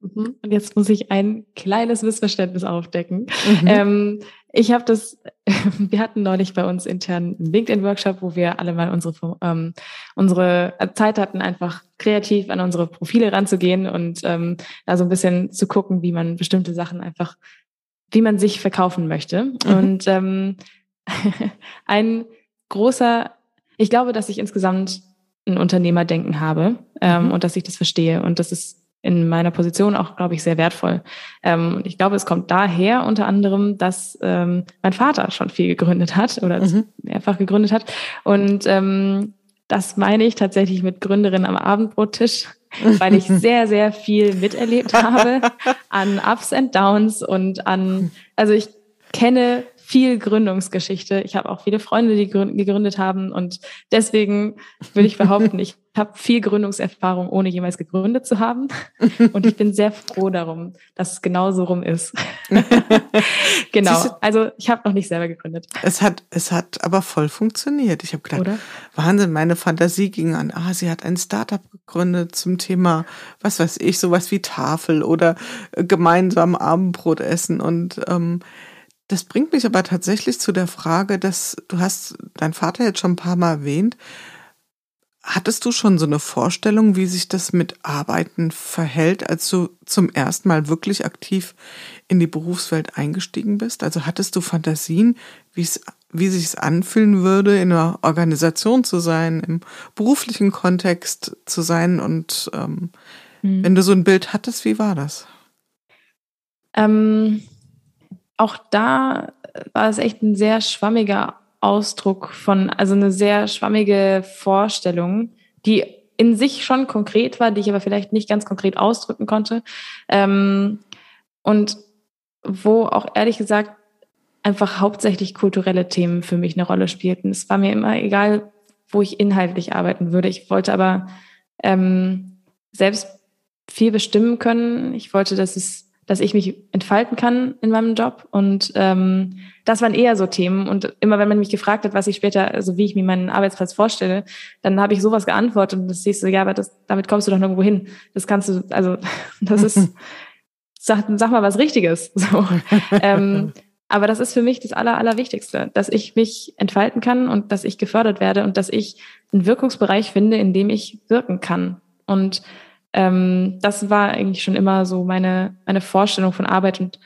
Mhm. Und jetzt muss ich ein kleines Missverständnis aufdecken. Mhm. Ähm, ich habe das, wir hatten neulich bei uns intern einen LinkedIn-Workshop, wo wir alle mal unsere, ähm, unsere Zeit hatten, einfach kreativ an unsere Profile ranzugehen und ähm, da so ein bisschen zu gucken, wie man bestimmte Sachen einfach wie man sich verkaufen möchte. Mhm. Und ähm, ein großer, ich glaube, dass ich insgesamt ein Unternehmerdenken habe ähm, mhm. und dass ich das verstehe. Und das ist in meiner Position auch, glaube ich, sehr wertvoll. Ähm, und ich glaube, es kommt daher unter anderem, dass ähm, mein Vater schon viel gegründet hat oder mhm. mehrfach gegründet hat. Und ähm, das meine ich tatsächlich mit Gründerin am Abendbrottisch weil ich sehr, sehr viel miterlebt habe an Ups and Downs und an, also ich kenne viel Gründungsgeschichte. Ich habe auch viele Freunde, die gegründet haben und deswegen würde ich behaupten, ich habe viel Gründungserfahrung, ohne jemals gegründet zu haben. Und ich bin sehr froh darum, dass es genau so rum ist. genau. Also ich habe noch nicht selber gegründet. Es hat, es hat aber voll funktioniert. Ich habe gedacht, Oder? Wahnsinn, meine Fantasie ging an, ah, sie hat ein Startup gegründet zum Thema, was weiß ich, sowas wie Tafel oder gemeinsam Abendbrot essen und ähm, das bringt mich aber tatsächlich zu der Frage, dass du hast dein Vater jetzt schon ein paar Mal erwähnt. Hattest du schon so eine Vorstellung, wie sich das mit Arbeiten verhält, als du zum ersten Mal wirklich aktiv in die Berufswelt eingestiegen bist? Also hattest du Fantasien, wie es, wie sich es anfühlen würde, in einer Organisation zu sein, im beruflichen Kontext zu sein? Und ähm, hm. wenn du so ein Bild hattest, wie war das? Ähm auch da war es echt ein sehr schwammiger Ausdruck von, also eine sehr schwammige Vorstellung, die in sich schon konkret war, die ich aber vielleicht nicht ganz konkret ausdrücken konnte. Ähm, und wo auch ehrlich gesagt einfach hauptsächlich kulturelle Themen für mich eine Rolle spielten. Es war mir immer egal, wo ich inhaltlich arbeiten würde. Ich wollte aber ähm, selbst viel bestimmen können. Ich wollte, dass es dass ich mich entfalten kann in meinem Job. Und ähm, das waren eher so Themen. Und immer wenn man mich gefragt hat, was ich später, also wie ich mir meinen Arbeitsplatz vorstelle, dann habe ich sowas geantwortet und das siehst du, ja, aber das, damit kommst du doch nirgendwo hin. Das kannst du, also das ist, sag, sag mal was Richtiges. So. ähm, aber das ist für mich das Aller, Allerwichtigste, dass ich mich entfalten kann und dass ich gefördert werde und dass ich einen Wirkungsbereich finde, in dem ich wirken kann. Und ähm, das war eigentlich schon immer so meine, meine Vorstellung von Arbeit und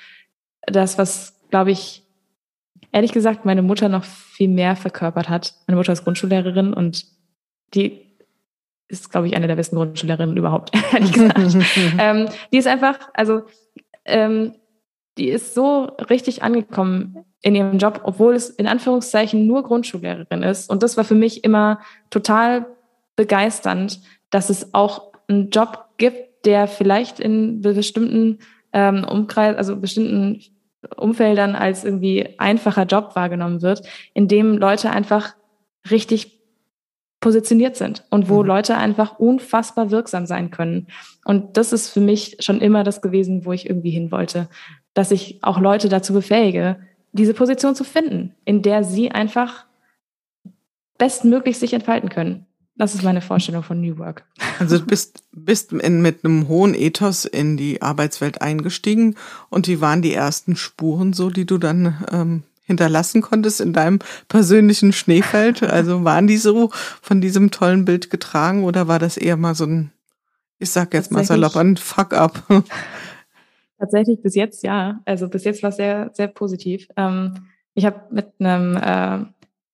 das, was, glaube ich, ehrlich gesagt, meine Mutter noch viel mehr verkörpert hat. Meine Mutter ist Grundschullehrerin und die ist, glaube ich, eine der besten Grundschullehrerinnen überhaupt, ehrlich gesagt. ähm, die ist einfach, also ähm, die ist so richtig angekommen in ihrem Job, obwohl es in Anführungszeichen nur Grundschullehrerin ist. Und das war für mich immer total begeisternd, dass es auch einen Job gibt, der vielleicht in bestimmten ähm, Umkreis, also bestimmten Umfeldern als irgendwie einfacher Job wahrgenommen wird, in dem Leute einfach richtig positioniert sind und wo mhm. Leute einfach unfassbar wirksam sein können. Und das ist für mich schon immer das gewesen, wo ich irgendwie hin wollte, dass ich auch Leute dazu befähige, diese Position zu finden, in der sie einfach bestmöglich sich entfalten können. Das ist meine Vorstellung von New Work. Also du bist, bist in, mit einem hohen Ethos in die Arbeitswelt eingestiegen und wie waren die ersten Spuren so, die du dann ähm, hinterlassen konntest in deinem persönlichen Schneefeld? Also waren die so von diesem tollen Bild getragen oder war das eher mal so ein, ich sag jetzt mal salopp, ein Fuck-up? Tatsächlich bis jetzt ja. Also bis jetzt war es sehr, sehr positiv. Ähm, ich habe mit einem äh,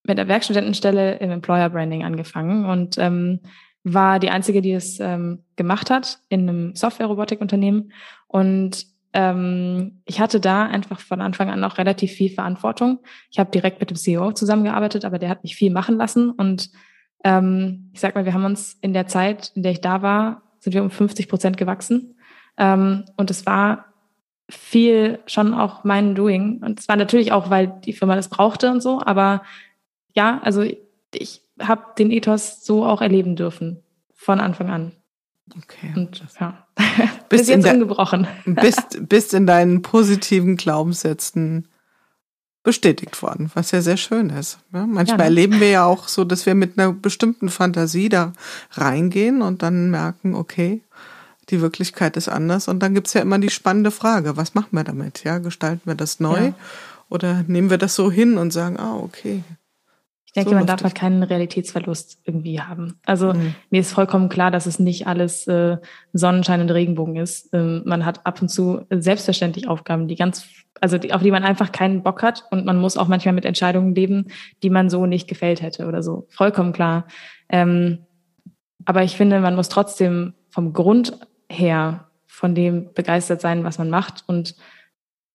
mit der Werkstudentenstelle im Employer Branding angefangen und ähm, war die einzige, die es ähm, gemacht hat in einem Software-Robotik-Unternehmen. Und ähm, ich hatte da einfach von Anfang an auch relativ viel Verantwortung. Ich habe direkt mit dem CEO zusammengearbeitet, aber der hat mich viel machen lassen. Und ähm, ich sag mal, wir haben uns in der Zeit, in der ich da war, sind wir um 50 Prozent gewachsen. Ähm, und es war viel schon auch mein Doing. Und es war natürlich auch, weil die Firma das brauchte und so, aber ja, also ich habe den Ethos so auch erleben dürfen von Anfang an. Okay. Und ja, bist bis jetzt ungebrochen. Bist, bist in deinen positiven Glaubenssätzen bestätigt worden, was ja sehr schön ist. Ja, manchmal ja, ne? erleben wir ja auch so, dass wir mit einer bestimmten Fantasie da reingehen und dann merken, okay, die Wirklichkeit ist anders. Und dann gibt's ja immer die spannende Frage, was machen wir damit? Ja, gestalten wir das neu ja. oder nehmen wir das so hin und sagen, ah, okay, ich denke, so man darf halt keinen Realitätsverlust irgendwie haben. Also mhm. mir ist vollkommen klar, dass es nicht alles äh, Sonnenschein und Regenbogen ist. Ähm, man hat ab und zu selbstverständlich Aufgaben, die ganz, also die, auf die man einfach keinen Bock hat und man muss auch manchmal mit Entscheidungen leben, die man so nicht gefällt hätte oder so. Vollkommen klar. Ähm, aber ich finde, man muss trotzdem vom Grund her von dem begeistert sein, was man macht und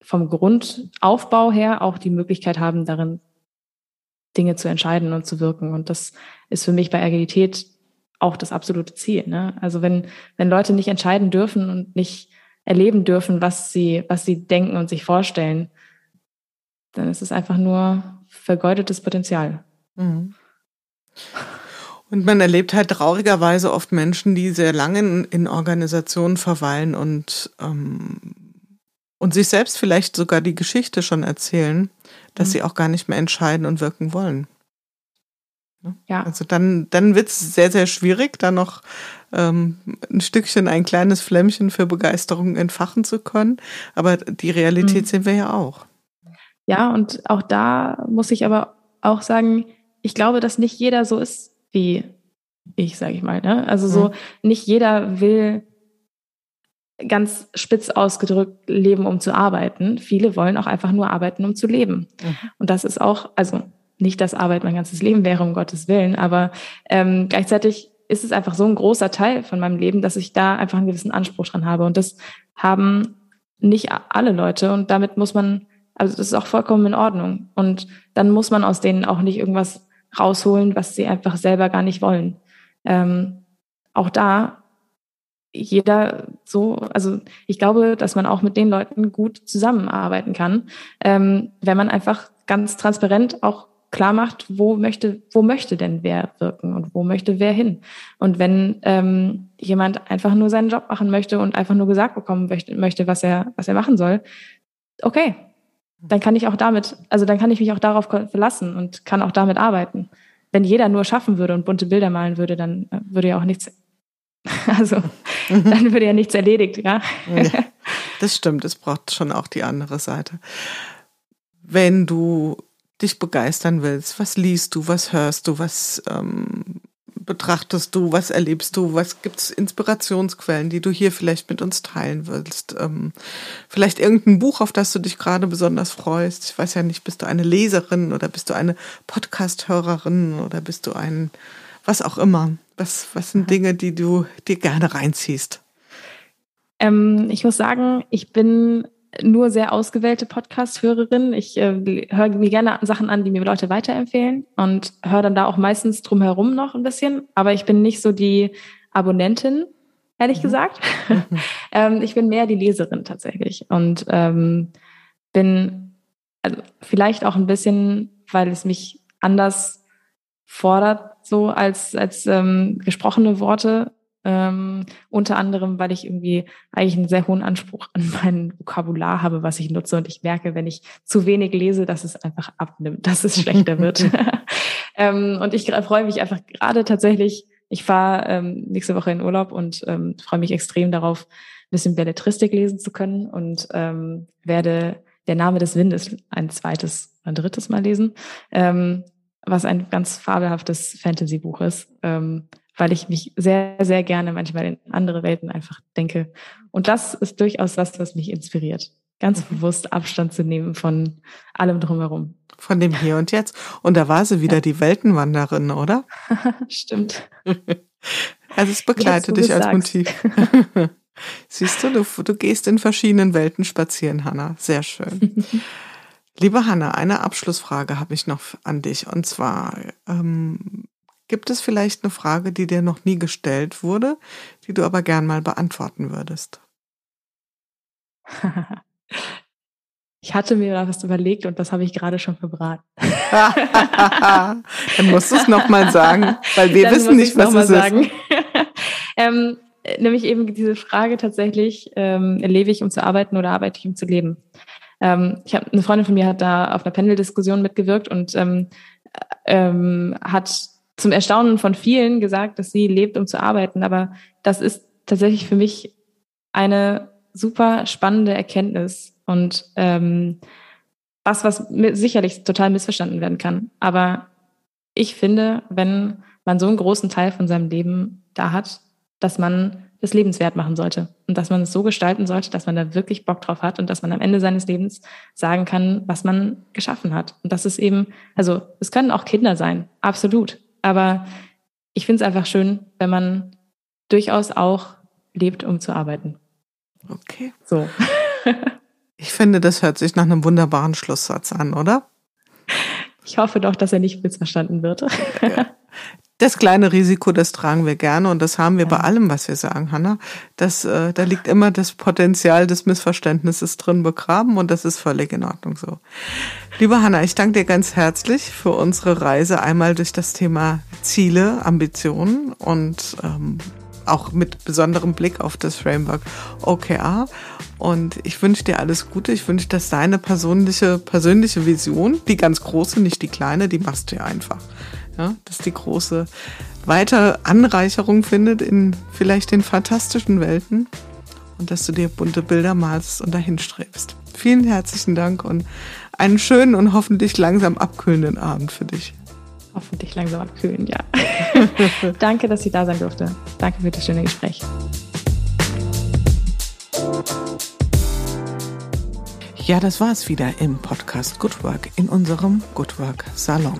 vom Grundaufbau her auch die Möglichkeit haben, darin Dinge zu entscheiden und zu wirken. Und das ist für mich bei Agilität auch das absolute Ziel. Ne? Also wenn, wenn Leute nicht entscheiden dürfen und nicht erleben dürfen, was sie, was sie denken und sich vorstellen, dann ist es einfach nur vergeudetes Potenzial. Mhm. Und man erlebt halt traurigerweise oft Menschen, die sehr lange in, in Organisationen verweilen und, ähm, und sich selbst vielleicht sogar die Geschichte schon erzählen, dass mhm. sie auch gar nicht mehr entscheiden und wirken wollen. Ja. Also dann, dann wird es sehr, sehr schwierig, da noch ähm, ein Stückchen, ein kleines Flämmchen für Begeisterung entfachen zu können. Aber die Realität mhm. sehen wir ja auch. Ja, und auch da muss ich aber auch sagen, ich glaube, dass nicht jeder so ist wie ich, sage ich mal. Ne? Also so, mhm. nicht jeder will ganz spitz ausgedrückt leben, um zu arbeiten. Viele wollen auch einfach nur arbeiten, um zu leben. Mhm. Und das ist auch, also nicht, dass Arbeit mein ganzes Leben wäre, um Gottes Willen, aber ähm, gleichzeitig ist es einfach so ein großer Teil von meinem Leben, dass ich da einfach einen gewissen Anspruch dran habe. Und das haben nicht alle Leute. Und damit muss man, also das ist auch vollkommen in Ordnung. Und dann muss man aus denen auch nicht irgendwas rausholen, was sie einfach selber gar nicht wollen. Ähm, auch da jeder so, also ich glaube, dass man auch mit den Leuten gut zusammenarbeiten kann, ähm, wenn man einfach ganz transparent auch klar macht, wo möchte, wo möchte denn wer wirken und wo möchte wer hin. Und wenn ähm, jemand einfach nur seinen Job machen möchte und einfach nur gesagt bekommen möchte, was er, was er machen soll, okay, dann kann ich auch damit, also dann kann ich mich auch darauf verlassen und kann auch damit arbeiten. Wenn jeder nur schaffen würde und bunte Bilder malen würde, dann äh, würde ja auch nichts, also mhm. dann würde ja nichts erledigt, ja. ja. Das stimmt, es braucht schon auch die andere Seite. Wenn du dich begeistern willst, was liest du, was hörst du, was ähm, betrachtest du, was erlebst du, was gibt's Inspirationsquellen, die du hier vielleicht mit uns teilen willst? Ähm, vielleicht irgendein Buch, auf das du dich gerade besonders freust. Ich weiß ja nicht, bist du eine Leserin oder bist du eine Podcast-Hörerin oder bist du ein, was auch immer. Was, was sind Dinge, die du dir gerne reinziehst? Ähm, ich muss sagen, ich bin nur sehr ausgewählte Podcast-Hörerin. Ich äh, höre mir gerne Sachen an, die mir Leute weiterempfehlen und höre dann da auch meistens drumherum noch ein bisschen. Aber ich bin nicht so die Abonnentin, ehrlich mhm. gesagt. Mhm. ähm, ich bin mehr die Leserin tatsächlich und ähm, bin also vielleicht auch ein bisschen, weil es mich anders fordert, so als, als ähm, gesprochene Worte ähm, unter anderem, weil ich irgendwie eigentlich einen sehr hohen Anspruch an mein Vokabular habe, was ich nutze. Und ich merke, wenn ich zu wenig lese, dass es einfach abnimmt, dass es schlechter wird. ähm, und ich freue mich einfach gerade tatsächlich, ich fahre ähm, nächste Woche in Urlaub und ähm, freue mich extrem darauf, ein bisschen Belletristik lesen zu können und ähm, werde der Name des Windes ein zweites, ein drittes Mal lesen, ähm, was ein ganz fabelhaftes Fantasy-Buch ist. Ähm, weil ich mich sehr, sehr gerne manchmal in andere Welten einfach denke. Und das ist durchaus was, was mich inspiriert. Ganz mhm. bewusst Abstand zu nehmen von allem drumherum. Von dem Hier und Jetzt. Und da war sie wieder ja. die Weltenwanderin, oder? Stimmt. Also es begleitet dich als Motiv. Siehst du, du, du gehst in verschiedenen Welten spazieren, Hanna. Sehr schön. Liebe Hanna, eine Abschlussfrage habe ich noch an dich. Und zwar, ähm, Gibt es vielleicht eine Frage, die dir noch nie gestellt wurde, die du aber gern mal beantworten würdest? Ich hatte mir da was überlegt und das habe ich gerade schon verbraten. Dann musst du es nochmal sagen, weil wir Dann wissen nicht, was es sagen. ist. ähm, nämlich eben diese Frage tatsächlich, ähm, lebe ich, um zu arbeiten oder arbeite ich, um zu leben? Ähm, ich habe eine Freundin von mir hat da auf einer Panel-Diskussion mitgewirkt und ähm, ähm, hat zum Erstaunen von vielen gesagt, dass sie lebt, um zu arbeiten. Aber das ist tatsächlich für mich eine super spannende Erkenntnis und ähm, was, was sicherlich total missverstanden werden kann. Aber ich finde, wenn man so einen großen Teil von seinem Leben da hat, dass man das lebenswert machen sollte und dass man es so gestalten sollte, dass man da wirklich Bock drauf hat und dass man am Ende seines Lebens sagen kann, was man geschaffen hat. Und das ist eben, also es können auch Kinder sein, absolut. Aber ich finde es einfach schön, wenn man durchaus auch lebt, um zu arbeiten. Okay. So. ich finde, das hört sich nach einem wunderbaren Schlusssatz an, oder? Ich hoffe doch, dass er nicht missverstanden wird. Das kleine Risiko, das tragen wir gerne und das haben wir ja. bei allem, was wir sagen, Hanna. Das, äh, da liegt immer das Potenzial des Missverständnisses drin begraben und das ist völlig in Ordnung so. Liebe Hanna, ich danke dir ganz herzlich für unsere Reise einmal durch das Thema Ziele, Ambitionen und ähm, auch mit besonderem Blick auf das Framework OKR. Und ich wünsche dir alles Gute. Ich wünsche, dass deine persönliche, persönliche Vision, die ganz große, nicht die kleine, die machst du ja einfach. Ja, dass die große weiter Anreicherung findet in vielleicht den fantastischen Welten und dass du dir bunte Bilder malst und dahin strebst. Vielen herzlichen Dank und einen schönen und hoffentlich langsam abkühlenden Abend für dich hoffentlich langsam abkühlen, ja. Danke, dass ich da sein durfte. Danke für das schöne Gespräch. Ja, das war es wieder im Podcast Good Work in unserem Good Work Salon.